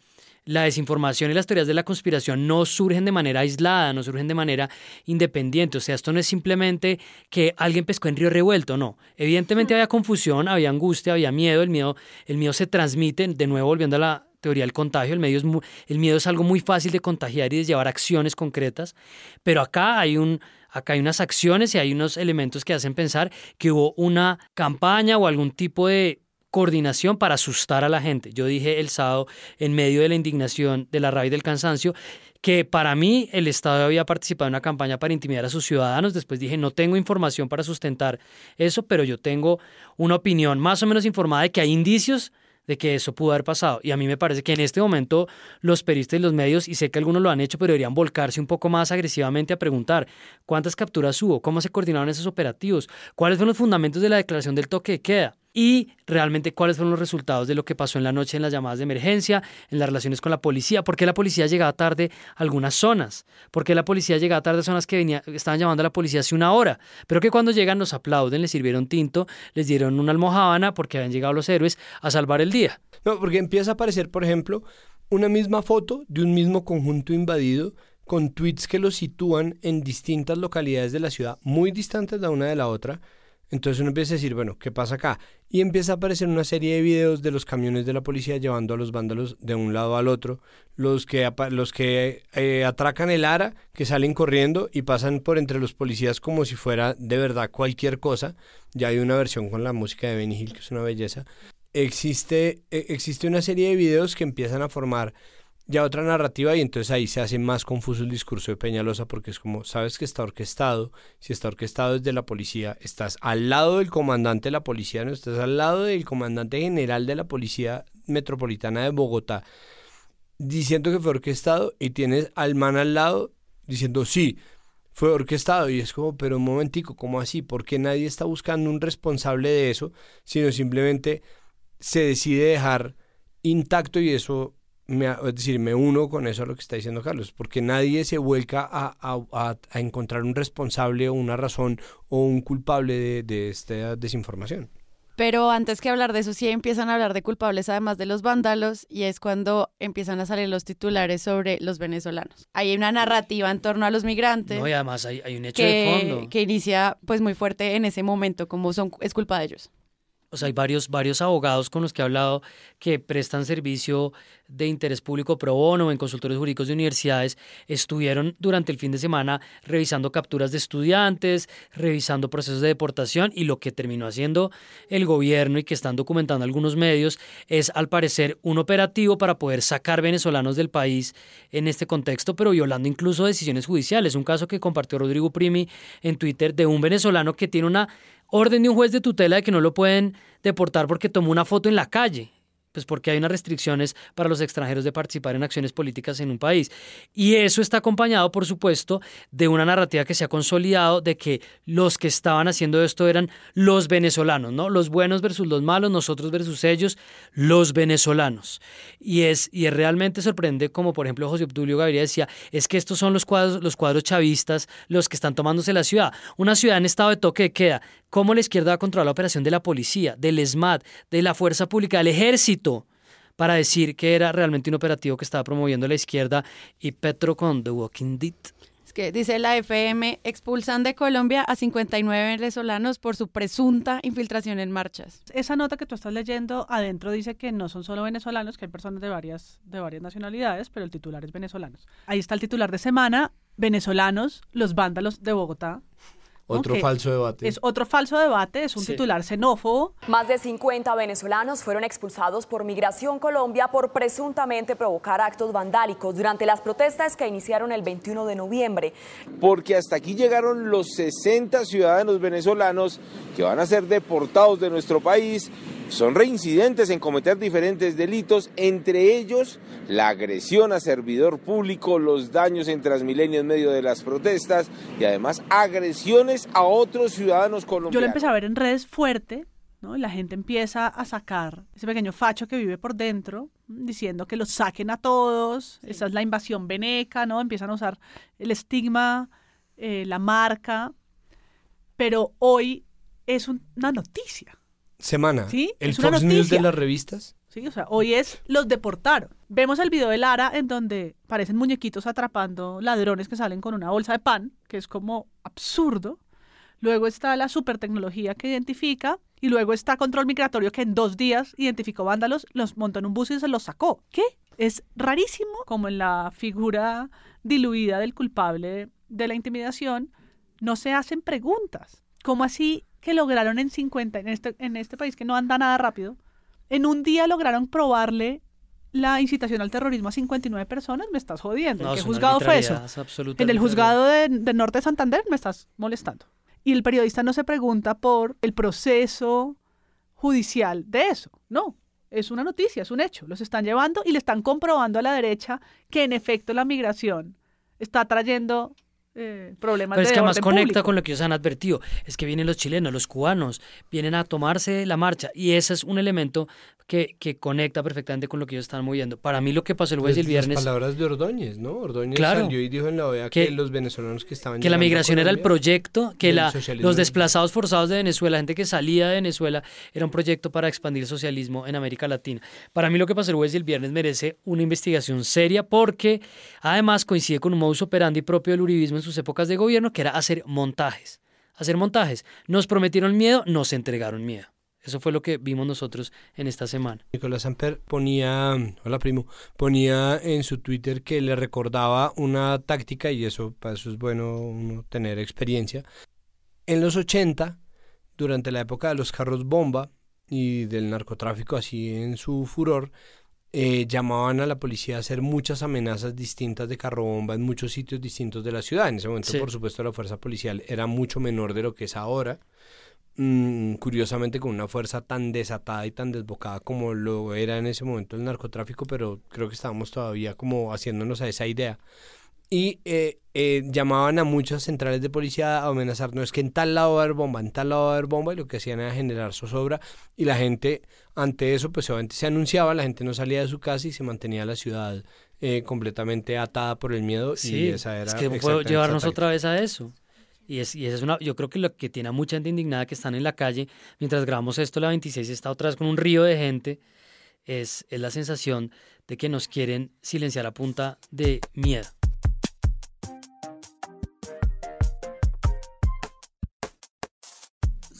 la desinformación y las teorías de la conspiración no surgen de manera aislada, no surgen de manera independiente. O sea, esto no es simplemente que alguien pescó en río revuelto, no. Evidentemente había confusión, había angustia, había miedo, el miedo, el miedo se transmite, de nuevo volviendo a la teoría del contagio, el, es el miedo es algo muy fácil de contagiar y de llevar acciones concretas, pero acá hay un, acá hay unas acciones y hay unos elementos que hacen pensar que hubo una campaña o algún tipo de coordinación para asustar a la gente. Yo dije el sábado, en medio de la indignación, de la rabia y del cansancio, que para mí el Estado había participado en una campaña para intimidar a sus ciudadanos. Después dije, no tengo información para sustentar eso, pero yo tengo una opinión más o menos informada de que hay indicios de que eso pudo haber pasado. Y a mí me parece que en este momento los periodistas y los medios, y sé que algunos lo han hecho, pero deberían volcarse un poco más agresivamente a preguntar cuántas capturas hubo, cómo se coordinaron esos operativos, cuáles fueron los fundamentos de la declaración del toque de queda y realmente cuáles fueron los resultados de lo que pasó en la noche en las llamadas de emergencia, en las relaciones con la policía, por qué la policía llegaba tarde a algunas zonas, por qué la policía llegaba tarde a zonas que venía, estaban llamando a la policía hace una hora, pero que cuando llegan nos aplauden, les sirvieron tinto, les dieron una almohábana porque habían llegado los héroes a salvar el día. No, porque empieza a aparecer, por ejemplo, una misma foto de un mismo conjunto invadido con tweets que lo sitúan en distintas localidades de la ciudad, muy distantes la una de la otra, entonces uno empieza a decir, bueno, ¿qué pasa acá? Y empieza a aparecer una serie de videos de los camiones de la policía llevando a los vándalos de un lado al otro, los que, los que eh, atracan el ara, que salen corriendo y pasan por entre los policías como si fuera de verdad cualquier cosa. Ya hay una versión con la música de Benny Hill, que es una belleza. Existe, e, existe una serie de videos que empiezan a formar ya otra narrativa y entonces ahí se hace más confuso el discurso de Peñalosa porque es como, sabes que está orquestado, si está orquestado desde la policía, estás al lado del comandante de la policía, no estás al lado del comandante general de la policía metropolitana de Bogotá, diciendo que fue orquestado y tienes al man al lado diciendo sí, fue orquestado y es como, pero un momentico, ¿cómo así? Porque nadie está buscando un responsable de eso, sino simplemente se decide dejar intacto y eso es decir, me uno con eso a lo que está diciendo Carlos, porque nadie se vuelca a, encontrar un responsable o una razón o un culpable de, de, esta desinformación. Pero antes que hablar de eso, sí empiezan a hablar de culpables además de los vándalos y es cuando empiezan a salir los titulares sobre los venezolanos. Hay una narrativa en torno a los migrantes. No, y además hay, un hecho de fondo. Que inicia pues muy fuerte en ese momento, como son, es culpa de ellos. O sea, hay varios, varios abogados con los que he hablado que prestan servicio de interés público pro bono en consultores jurídicos de universidades, estuvieron durante el fin de semana revisando capturas de estudiantes, revisando procesos de deportación y lo que terminó haciendo el gobierno y que están documentando algunos medios es al parecer un operativo para poder sacar venezolanos del país en este contexto, pero violando incluso decisiones judiciales. Un caso que compartió Rodrigo Primi en Twitter de un venezolano que tiene una orden de un juez de tutela de que no lo pueden deportar porque tomó una foto en la calle pues porque hay unas restricciones para los extranjeros de participar en acciones políticas en un país. Y eso está acompañado, por supuesto, de una narrativa que se ha consolidado de que los que estaban haciendo esto eran los venezolanos, ¿no? Los buenos versus los malos, nosotros versus ellos, los venezolanos. Y es, y es realmente sorprendente, como por ejemplo José Obdulio Gaviria decía, es que estos son los cuadros, los cuadros chavistas los que están tomándose la ciudad. Una ciudad en estado de toque de queda. ¿Cómo la izquierda va a controlar la operación de la policía, del ESMAD, de la fuerza pública, del ejército? Para decir que era realmente un operativo que estaba promoviendo la izquierda y Petro con The Walking Dead. Es que dice la FM, expulsan de Colombia a 59 venezolanos por su presunta infiltración en marchas. Esa nota que tú estás leyendo adentro dice que no son solo venezolanos, que hay personas de varias, de varias nacionalidades, pero el titular es venezolanos. Ahí está el titular de semana, venezolanos, los vándalos de Bogotá, otro falso debate. Es otro falso debate, es un titular xenófobo. Más de 50 venezolanos fueron expulsados por Migración Colombia por presuntamente provocar actos vandálicos durante las protestas que iniciaron el 21 de noviembre. Porque hasta aquí llegaron los 60 ciudadanos venezolanos que van a ser deportados de nuestro país son reincidentes en cometer diferentes delitos, entre ellos la agresión a servidor público, los daños en Transmilenio en medio de las protestas y además agresiones a otros ciudadanos colombianos. Yo lo empecé a ver en redes fuerte, ¿no? la gente empieza a sacar ese pequeño facho que vive por dentro, diciendo que los saquen a todos, esa es la invasión veneca, ¿no? Empiezan a usar el estigma, eh, la marca, pero hoy es una noticia semana. ¿Sí? ¿El Fox News de las revistas? Sí, o sea, hoy es los deportaron. Vemos el video de Lara en donde parecen muñequitos atrapando ladrones que salen con una bolsa de pan, que es como absurdo. Luego está la super tecnología que identifica y luego está control migratorio que en dos días identificó vándalos, los montó en un bus y se los sacó. ¿Qué? Es rarísimo como en la figura diluida del culpable de la intimidación no se hacen preguntas. ¿Cómo así que lograron en 50, en este, en este país que no anda nada rápido, en un día lograron probarle la incitación al terrorismo a 59 personas, me estás jodiendo. ¿En qué juzgado fue eso? En el juzgado del de Norte de Santander me estás molestando. Y el periodista no se pregunta por el proceso judicial de eso. No, es una noticia, es un hecho. Los están llevando y le están comprobando a la derecha que en efecto la migración está trayendo eh, problemas Pero es que además conecta con lo que ellos han advertido. Es que vienen los chilenos, los cubanos, vienen a tomarse la marcha. Y ese es un elemento que, que, conecta perfectamente con lo que ellos están moviendo. Para mí lo que pasó el jueves y el pues viernes... Las palabras de Ordóñez, ¿no? Ordóñez claro, salió y dijo en la OEA que, los venezolanos que estaban... Que la migración era el proyecto, que la, los desplazados forzados de Venezuela, la gente que salía de Venezuela, era un proyecto para expandir el socialismo en América Latina. Para mí lo que pasó el jueves y el viernes merece una investigación seria porque además coincide con un modus operandi propio del uribismo en sus épocas de gobierno, que era hacer montajes. Hacer montajes. Nos prometieron miedo, nos entregaron miedo. Eso fue lo que vimos nosotros en esta semana. Nicolás Samper ponía, hola primo, ponía en su Twitter que le recordaba una táctica, y eso para eso es bueno tener experiencia. En los 80, durante la época de los carros bomba y del narcotráfico así en su furor, eh, llamaban a la policía a hacer muchas amenazas distintas de carro bomba en muchos sitios distintos de la ciudad. En ese momento, por supuesto, la fuerza policial era mucho menor de lo que es ahora. Mm, curiosamente con una fuerza tan desatada y tan desbocada como lo era en ese momento el narcotráfico, pero creo que estábamos todavía como haciéndonos a esa idea. Y eh, eh, llamaban a muchas centrales de policía a amenazar, no es que en tal lado va a haber bomba, en tal lado va a haber bomba, y lo que hacían era generar zozobra, y la gente ante eso, pues obviamente se anunciaba, la gente no salía de su casa y se mantenía la ciudad eh, completamente atada por el miedo, y esa era... Es que puedo llevarnos otra vez a eso. Y, es, y esa es una, yo creo que lo que tiene a mucha gente indignada que están en la calle, mientras grabamos esto, la 26 está otra vez con un río de gente, es, es la sensación de que nos quieren silenciar a punta de miedo.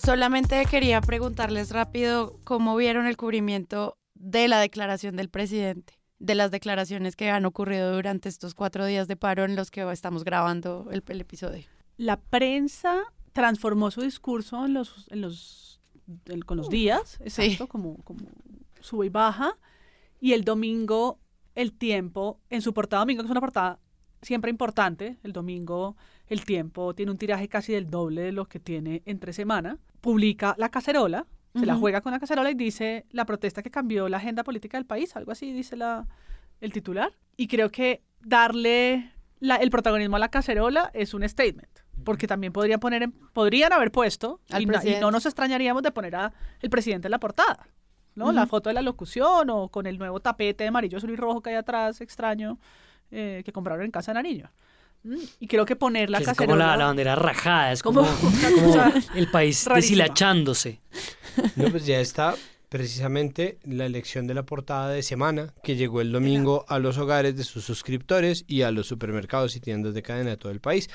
Solamente quería preguntarles rápido cómo vieron el cubrimiento de la declaración del presidente, de las declaraciones que han ocurrido durante estos cuatro días de paro en los que estamos grabando el, episodio. La prensa transformó su discurso en los, en los, con los días, exacto, como, como sube y baja, y el domingo el tiempo, en su portada domingo, que es una portada siempre importante, el domingo el tiempo tiene un tiraje casi del doble de lo que tiene entre semana, publica la cacerola, se la juega con la cacerola y dice la protesta que cambió la agenda política del país, algo así dice la, el titular. Y creo que darle el protagonismo a la cacerola es un statement, porque también podrían poner, podrían haber puesto, y no, nos extrañaríamos de poner a el presidente en la portada. ¿no? La foto de la locución o con el nuevo tapete de amarillo, azul y rojo que hay atrás, extraño, eh, que compraron en casa de Nariño. Mm, y creo que poner la Es como la, bandera rajada, es como, el país deshilachándose. No, pues ya está precisamente la elección de la portada de semana que llegó el domingo a los hogares de sus suscriptores y a los supermercados y tiendas de cadena de todo el país,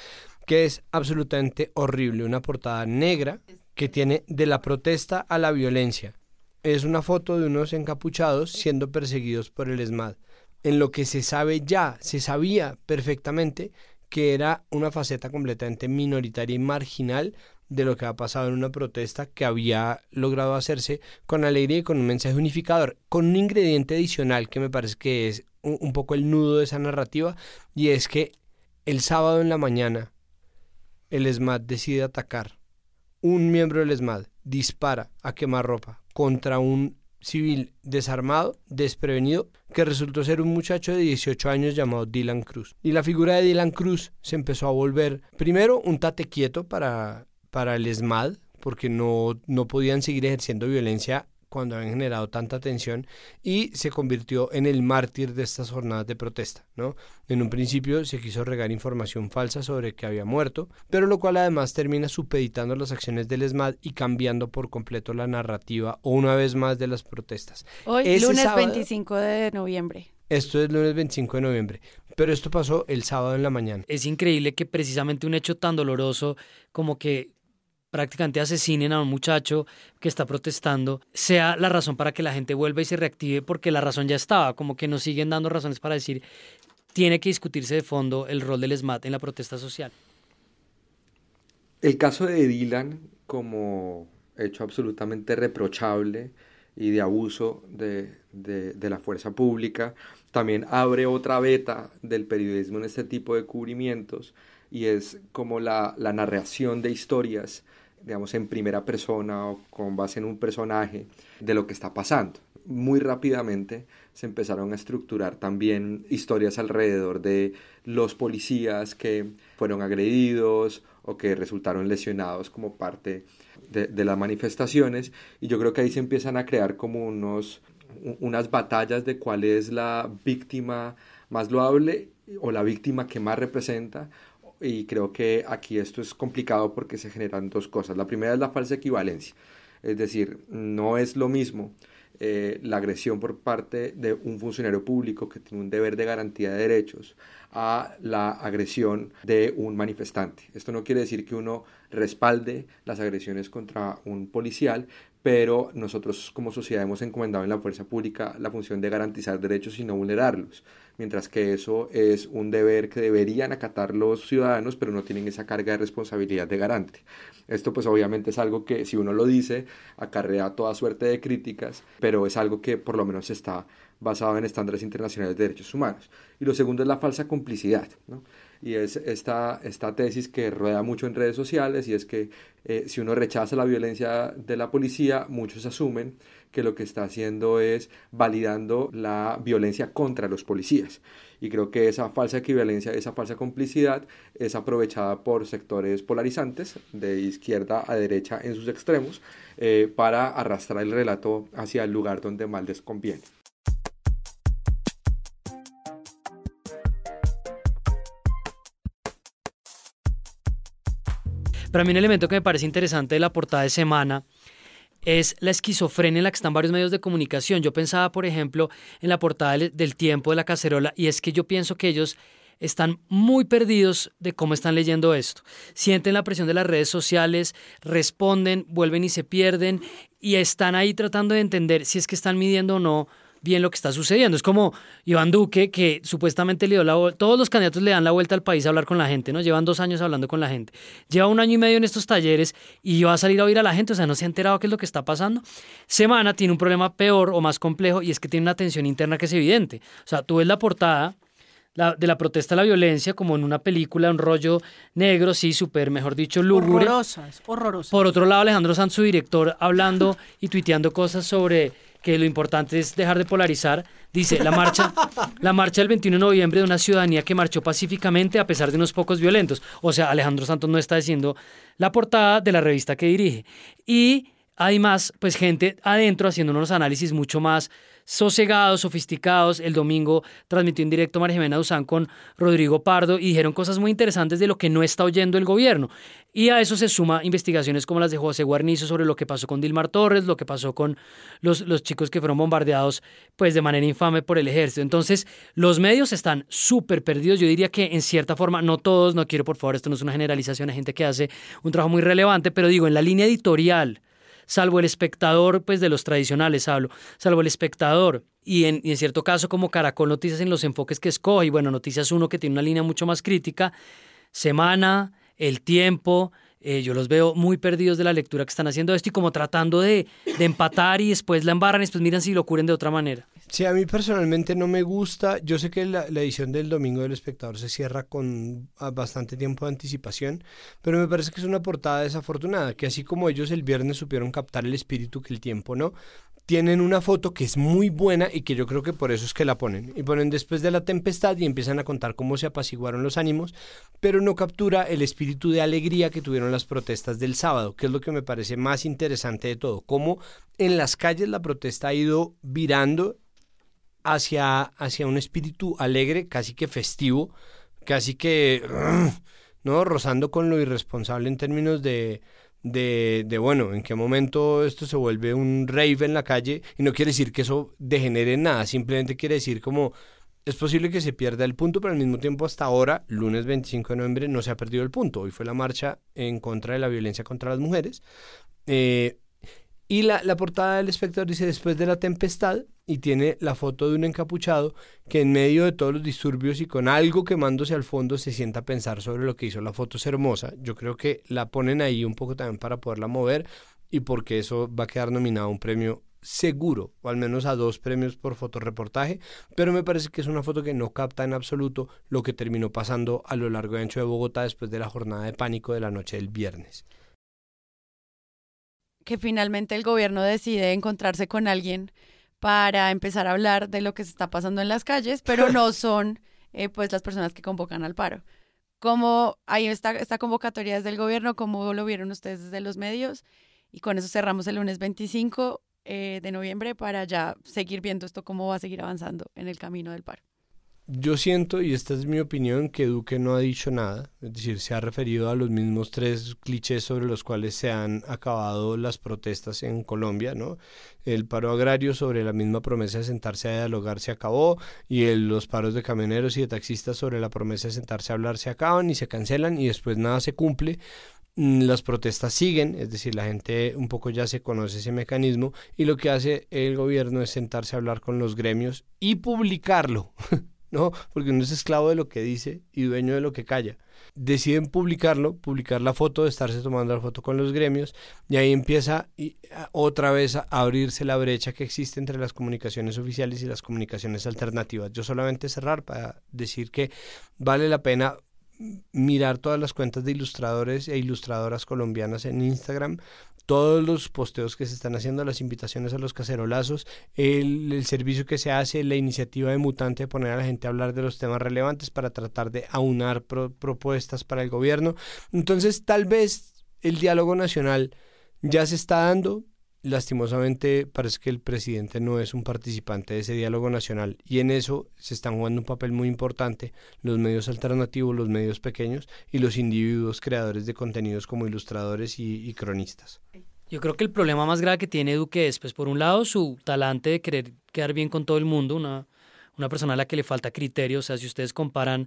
que es absolutamente horrible, una portada negra que tiene de la protesta a la violencia. Es una foto de unos encapuchados siendo perseguidos por el ESMAD. En lo que se sabe ya, se sabía perfectamente que era una faceta completamente minoritaria y marginal de lo que ha pasado en una protesta que había logrado hacerse con alegría y con un mensaje unificador, con un ingrediente adicional que me parece que es un, poco el nudo de esa narrativa, y es que el sábado en la mañana el ESMAD decide atacar. Un miembro del ESMAD dispara a quemarropa contra un civil desarmado, desprevenido, que resultó ser un muchacho de 18 años llamado Dylan Cruz. Y la figura de Dylan Cruz se empezó a volver, primero, un tate quieto para, para el ESMAD, porque no, no podían seguir ejerciendo violencia cuando habían generado tanta tensión y se convirtió en el mártir de estas jornadas de protesta. ¿no? En un principio se quiso regar información falsa sobre que había muerto, pero lo cual además termina supeditando las acciones del ESMAD y cambiando por completo la narrativa una vez más de las protestas. Hoy, lunes 25 de noviembre. Esto es lunes 25 de noviembre, pero esto pasó el sábado en la mañana. Es increíble que precisamente un hecho tan doloroso como que prácticamente asesinen a un muchacho que está protestando, sea la razón para que la gente vuelva y se reactive, porque la razón ya estaba, como que nos siguen dando razones para decir, tiene que discutirse de fondo el rol del SMAT en la protesta social. El caso de Dylan como hecho absolutamente reprochable y de abuso de, la fuerza pública, también abre otra beta del periodismo en este tipo de cubrimientos y es como la, la narración de historias digamos, en primera persona o con base en un personaje de lo que está pasando. Muy rápidamente se empezaron a estructurar también historias alrededor de los policías que fueron agredidos o que resultaron lesionados como parte de, de las manifestaciones y yo creo que ahí se empiezan a crear como unos, unas batallas de cuál es la víctima más loable o la víctima que más representa y creo que aquí esto es complicado porque se generan dos cosas. La primera es la falsa equivalencia, es decir, no es lo mismo eh, la agresión por parte de un funcionario público que tiene un deber de garantía de derechos a la agresión de un manifestante. Esto no quiere decir que uno respalde las agresiones contra un policial, pero nosotros como sociedad hemos encomendado en la fuerza pública la función de garantizar derechos y no vulnerarlos mientras que eso es un deber que deberían acatar los ciudadanos, pero no tienen esa carga de responsabilidad de garante. Esto pues obviamente es algo que si uno lo dice acarrea toda suerte de críticas, pero es algo que por lo menos está basado en estándares internacionales de derechos humanos. Y lo segundo es la falsa complicidad. y es esta, esta tesis que rueda mucho en redes sociales y es que eh, si uno rechaza la violencia de la policía, muchos asumen que lo que está haciendo es validando la violencia contra los policías. Y creo que esa falsa equivalencia, esa falsa complicidad es aprovechada por sectores polarizantes, de izquierda a derecha en sus extremos, eh, para arrastrar el relato hacia el lugar donde más les conviene. Pero a mí un elemento que me parece interesante de la portada de semana es la esquizofrenia en la que están varios medios de comunicación. Yo pensaba, por ejemplo, en la portada del tiempo de la cacerola y es que yo pienso que ellos están muy perdidos de cómo están leyendo esto. Sienten la presión de las redes sociales, responden, vuelven y se pierden y están ahí tratando de entender si es que están midiendo o no bien lo que está sucediendo. Es como Iván Duque, que supuestamente le dio la todos los candidatos le dan la vuelta al país a hablar con la gente, ¿no? Llevan dos años hablando con la gente. Lleva un año y medio en estos talleres y va a salir a oír a la gente, o sea, no se ha enterado qué es lo que está pasando. Semana tiene un problema peor o más complejo y es que tiene una tensión interna que es evidente. O sea, tú ves la portada de la protesta a la violencia como en una película, un rollo negro, sí, súper, mejor dicho, lúgubre. Horrorosa, es horrorosa. Por otro lado, Alejandro Sanz, su director, hablando y tuiteando cosas sobre que lo importante es dejar de polarizar. Dice, la marcha, la marcha del 21 de noviembre de una ciudadanía que marchó pacíficamente a pesar de unos pocos violentos. O sea, Alejandro Santos no está diciendo la portada de la revista que dirige. Y además, pues gente adentro haciendo unos análisis mucho más sosegados, sofisticados. El domingo transmitió en directo María Jimena Duzán con Rodrigo Pardo y dijeron cosas muy interesantes de lo que no está oyendo el gobierno. Y a eso se suma investigaciones como las de José Guarnizo sobre lo que pasó con Dilmar Torres, lo que pasó con los, los chicos que fueron bombardeados pues de manera infame por el ejército. Entonces, los medios están súper perdidos. Yo diría que en cierta forma, no todos, no quiero por favor, esto no es una generalización, hay gente que hace un trabajo muy relevante, pero digo, en la línea editorial, salvo el espectador, pues de los tradicionales hablo, salvo el espectador. Y en, cierto caso, como Caracol Noticias en los enfoques que escoge, y bueno, Noticias uno que tiene una línea mucho más crítica, Semana, El Tiempo, eh, yo los veo muy perdidos de la lectura que están haciendo esto y como tratando de, de empatar y después la embarran y después miran si lo curen de otra manera. Sí, a mí personalmente no me gusta. Yo sé que la, edición del domingo del espectador se cierra con bastante tiempo de anticipación, pero me parece que es una portada desafortunada, que así como ellos el viernes supieron captar el espíritu que el tiempo no, tienen una foto que es muy buena y que yo creo que por eso es que la ponen. Y ponen después de la tempestad y empiezan a contar cómo se apaciguaron los ánimos, pero no captura el espíritu de alegría que tuvieron las protestas del sábado, que es lo que me parece más interesante de todo. Cómo en las calles la protesta ha ido virando hacia, hacia un espíritu alegre, casi que festivo, casi que, ¿no? Rozando con lo irresponsable en términos de de, de, bueno, en qué momento esto se vuelve un rave en la calle y no quiere decir que eso degenere en nada, simplemente quiere decir como es posible que se pierda el punto, pero al mismo tiempo hasta ahora, lunes 25 de noviembre, no se ha perdido el punto. Hoy fue la marcha en contra de la violencia contra las mujeres. Eh, y la, la, portada del espectador dice después de la tempestad y tiene la foto de un encapuchado que en medio de todos los disturbios y con algo quemándose al fondo se sienta a pensar sobre lo que hizo. La foto es hermosa. Yo creo que la ponen ahí un poco también para poderla mover y porque eso va a quedar nominado a un premio seguro, o al menos a dos premios por fotoreportaje, pero me parece que es una foto que no capta en absoluto lo que terminó pasando a lo largo y ancho de Bogotá después de la jornada de pánico de la noche del viernes que finalmente el gobierno decide encontrarse con alguien para empezar a hablar de lo que se está pasando en las calles, pero no son eh, pues las personas que convocan al paro. ¿Cómo hay esta, esta convocatoria desde el gobierno? ¿Cómo lo vieron ustedes desde los medios? Y con eso cerramos el lunes 25 eh, de noviembre para ya seguir viendo esto, cómo va a seguir avanzando en el camino del paro. Yo siento, y esta es mi opinión, que Duque no ha dicho nada, es decir, se ha referido a los mismos tres clichés sobre los cuales se han acabado las protestas en Colombia, ¿no? El paro agrario sobre la misma promesa de sentarse a dialogar se acabó, y los paros de camioneros y de taxistas sobre la promesa de sentarse a hablar se acaban y se cancelan y después nada se cumple mm, las protestas siguen, es decir, la gente un poco ya se conoce ese mecanismo y lo que hace el gobierno es sentarse a hablar con los gremios y publicarlo. ¿no? Porque uno es esclavo de lo que dice y dueño de lo que calla. Deciden publicarlo, publicar la foto, de estarse tomando la foto con los gremios, y ahí empieza otra vez a abrirse la brecha que existe entre las comunicaciones oficiales y las comunicaciones alternativas. Yo solamente cerrar para decir que vale la pena mirar todas las cuentas de ilustradores e ilustradoras colombianas en Instagram todos los posteos que se están haciendo, las invitaciones a los cacerolazos, el, servicio que se hace, la iniciativa de Mutante de poner a la gente a hablar de los temas relevantes para tratar de aunar propuestas para el gobierno. Entonces, tal vez el diálogo nacional ya se está dando. Lastimosamente parece que el presidente no es un participante de ese diálogo nacional y en eso se están jugando un papel muy importante los medios alternativos, los medios pequeños y los individuos creadores de contenidos como ilustradores y cronistas. Yo creo que el problema más grave que tiene Duque es, pues, por un lado, su talante de querer quedar bien con todo el mundo, una, una persona a la que le falta criterio. O sea, si ustedes comparan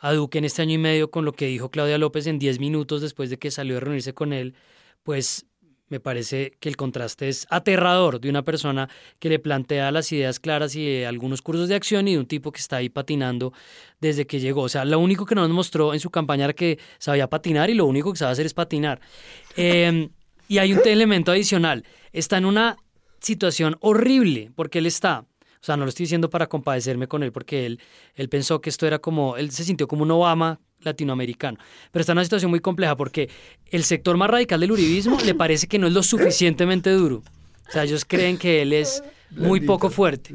a Duque en este año y medio con lo que dijo Claudia López en 10 minutos después de que salió a reunirse con él, pues me parece que el contraste es aterrador de una persona que le plantea las ideas claras y algunos cursos de acción y de un tipo que está ahí patinando desde que llegó. O sea, lo único que nos mostró en su campaña era que sabía patinar y lo único que sabe hacer es patinar. Em, y hay un elemento adicional. Está en una situación horrible porque él está o sea, no lo estoy diciendo para compadecerme con él porque él, él pensó que esto era como, él se sintió como un Obama latinoamericano. Pero está en una situación muy compleja porque el sector más radical del uribismo le parece que no es lo suficientemente duro. O sea, ellos creen que él es muy poco fuerte.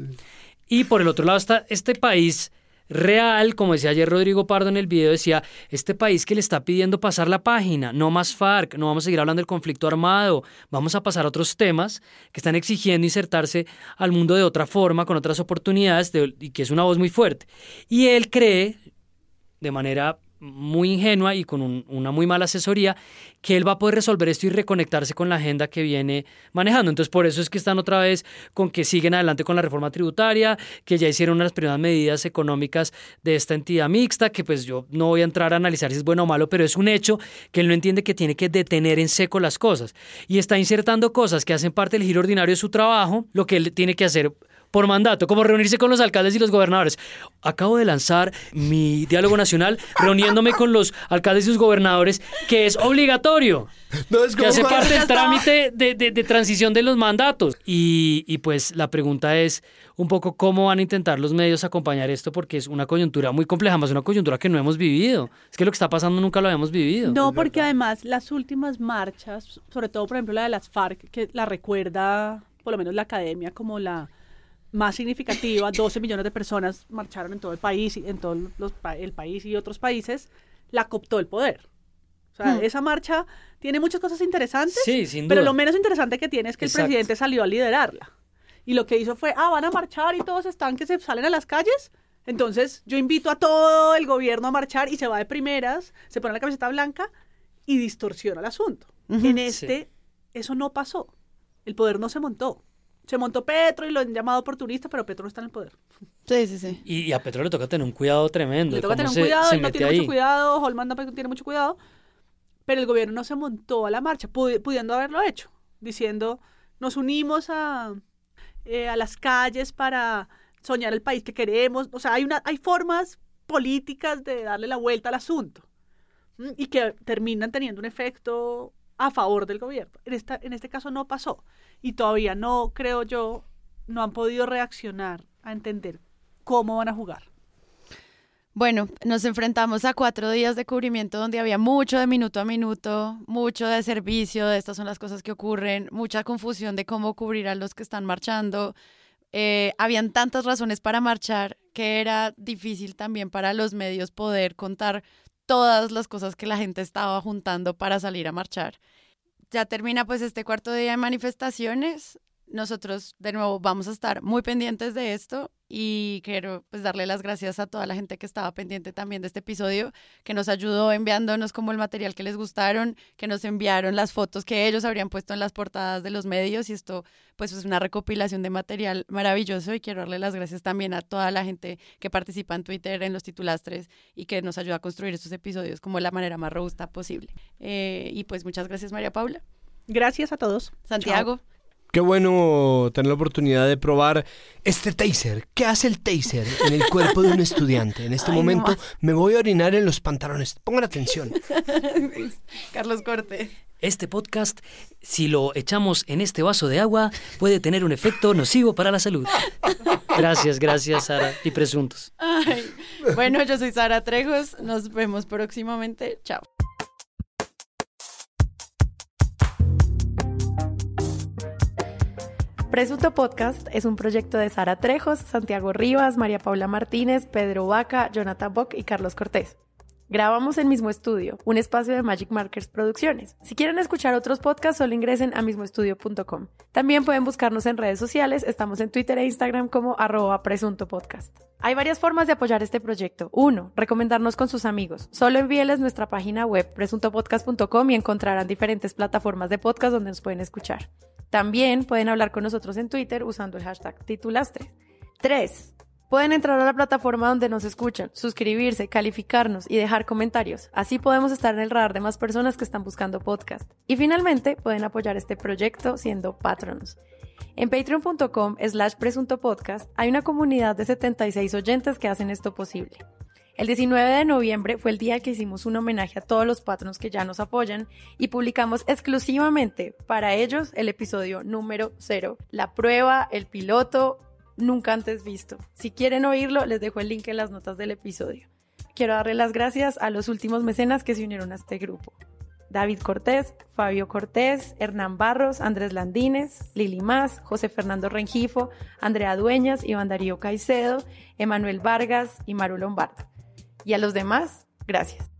Y por el otro lado está este país real, como decía ayer Rodrigo Pardo en el video, decía, este país que le está pidiendo pasar la página, no más FARC, no vamos a seguir hablando del conflicto armado, vamos a pasar a otros temas que están exigiendo insertarse al mundo de otra forma, con otras oportunidades, y que es una voz muy fuerte. Y él cree, de manera muy ingenua y con una muy mala asesoría, que él va a poder resolver esto y reconectarse con la agenda que viene manejando. Entonces, por eso es que están otra vez con que siguen adelante con la reforma tributaria, que ya hicieron unas primeras medidas económicas de esta entidad mixta, que pues yo no voy a entrar a analizar si es bueno o malo, pero es un hecho que él no entiende que tiene que detener en seco las cosas. Y está insertando cosas que hacen parte del giro ordinario de su trabajo, lo que él tiene que hacer por mandato, como reunirse con los alcaldes y los gobernadores. Acabo de lanzar mi diálogo nacional reuniéndome con los alcaldes y los gobernadores, que es obligatorio. que hace parte del trámite de, transición de los mandatos. Y, y pues la pregunta es un poco cómo van a intentar los medios acompañar esto, porque es una coyuntura muy compleja, más una coyuntura que no hemos vivido. Es que lo que está pasando nunca lo habíamos vivido. No, porque además las últimas marchas, sobre todo por ejemplo la de las FARC, que la recuerda por lo menos la academia como la más significativa, 12 millones de personas marcharon en todo el país, en todo el país y otros países, la cooptó el poder. O sea, hmm. esa marcha tiene muchas cosas interesantes, pero lo menos interesante que tiene es que el presidente salió a liderarla. Y lo que hizo fue, ah, van a marchar y todos están que se salen a las calles. Entonces yo invito a todo el gobierno a marchar y se va de primeras, se pone la camiseta blanca y distorsiona el asunto. en este, eso no pasó. El poder no se montó se montó Petro y lo han llamado oportunista, pero Petro no está en el poder. Sí, sí, sí. Y, a Petro le toca tener un cuidado tremendo. Le toca tener un cuidado, él no tiene mucho cuidado, Holman tiene mucho cuidado, pero el gobierno no se montó a la marcha, pudiendo haberlo hecho, diciendo, nos unimos a, eh, a las calles para soñar el país que queremos. O sea, hay, una, hay formas políticas de darle la vuelta al asunto y que terminan teniendo un efecto a favor del gobierno. En, esta, en este caso no pasó y todavía no, creo yo, no han podido reaccionar a entender cómo van a jugar. Bueno, nos enfrentamos a cuatro días de cubrimiento donde había mucho de minuto a minuto, mucho de servicio, de estas son las cosas que ocurren, mucha confusión de cómo cubrir a los que están marchando. Eh, habían tantas razones para marchar que era difícil también para los medios poder contar todas las cosas que la gente estaba juntando para salir a marchar ya termina pues este cuarto día de manifestaciones. Nosotros de nuevo vamos a estar muy pendientes de esto y quiero pues darle las gracias a toda la gente que estaba pendiente también de este episodio, que nos ayudó enviándonos como el material que les gustaron, que nos enviaron las fotos que ellos habrían puesto en las portadas de los medios y esto pues es una recopilación de material maravilloso y quiero darle las gracias también a toda la gente que participa en Twitter, en los titulastres y que nos ayuda a construir estos episodios como la manera más robusta posible. Eh, y pues muchas gracias María Paula. Gracias a todos. Santiago. Qué bueno tener la oportunidad de probar este taser. ¿Qué hace el taser en el cuerpo de un estudiante? En este momento me voy a orinar en los pantalones. Pongan atención. Carlos Corte. Este podcast, si lo echamos en este vaso de agua, puede tener un efecto nocivo para la salud. Gracias, gracias, Sara y presuntos. Bueno, yo soy Sara Trejos. Nos vemos próximamente. Chao. Presunto Podcast es un proyecto de Sara Trejos, Santiago Rivas, María Paula Martínez, Pedro Vaca, Jonathan Bock y Carlos Cortés. Grabamos en Mismo Estudio, un espacio de Magic Markers Producciones. Si quieren escuchar otros podcasts, solo ingresen a mismoestudio.com. También pueden buscarnos en redes sociales, estamos en Twitter e Instagram como arroba presunto podcast. Hay varias formas de apoyar este proyecto. Uno, recomendarnos con sus amigos. Solo envíeles nuestra página web presuntopodcast.com y encontrarán diferentes plataformas de podcast donde nos pueden escuchar. También pueden hablar con nosotros en Twitter usando el hashtag titulastre. 3 Pueden entrar a la plataforma donde nos escuchan, suscribirse, calificarnos y dejar comentarios. Así podemos estar en el radar de más personas que están buscando podcast. Y finalmente, pueden apoyar este proyecto siendo patronos. En patreon.com slash presunto podcast hay una comunidad de 76 oyentes que hacen esto posible. El 19 de noviembre fue el día que hicimos un homenaje a todos los patronos que ya nos apoyan y publicamos exclusivamente para ellos el episodio número 0, la prueba, el piloto, nunca antes visto. Si quieren oírlo, les dejo el link en las notas del episodio. Quiero darle las gracias a los últimos mecenas que se unieron a este grupo. David Cortés, Fabio Cortés, Hernán Barros, Andrés Landines, Lili Más, José Fernando Rengifo, Andrea Dueñas, Iván Darío Caicedo, Emanuel Vargas y Maru Lombardo. Y a los demás, gracias.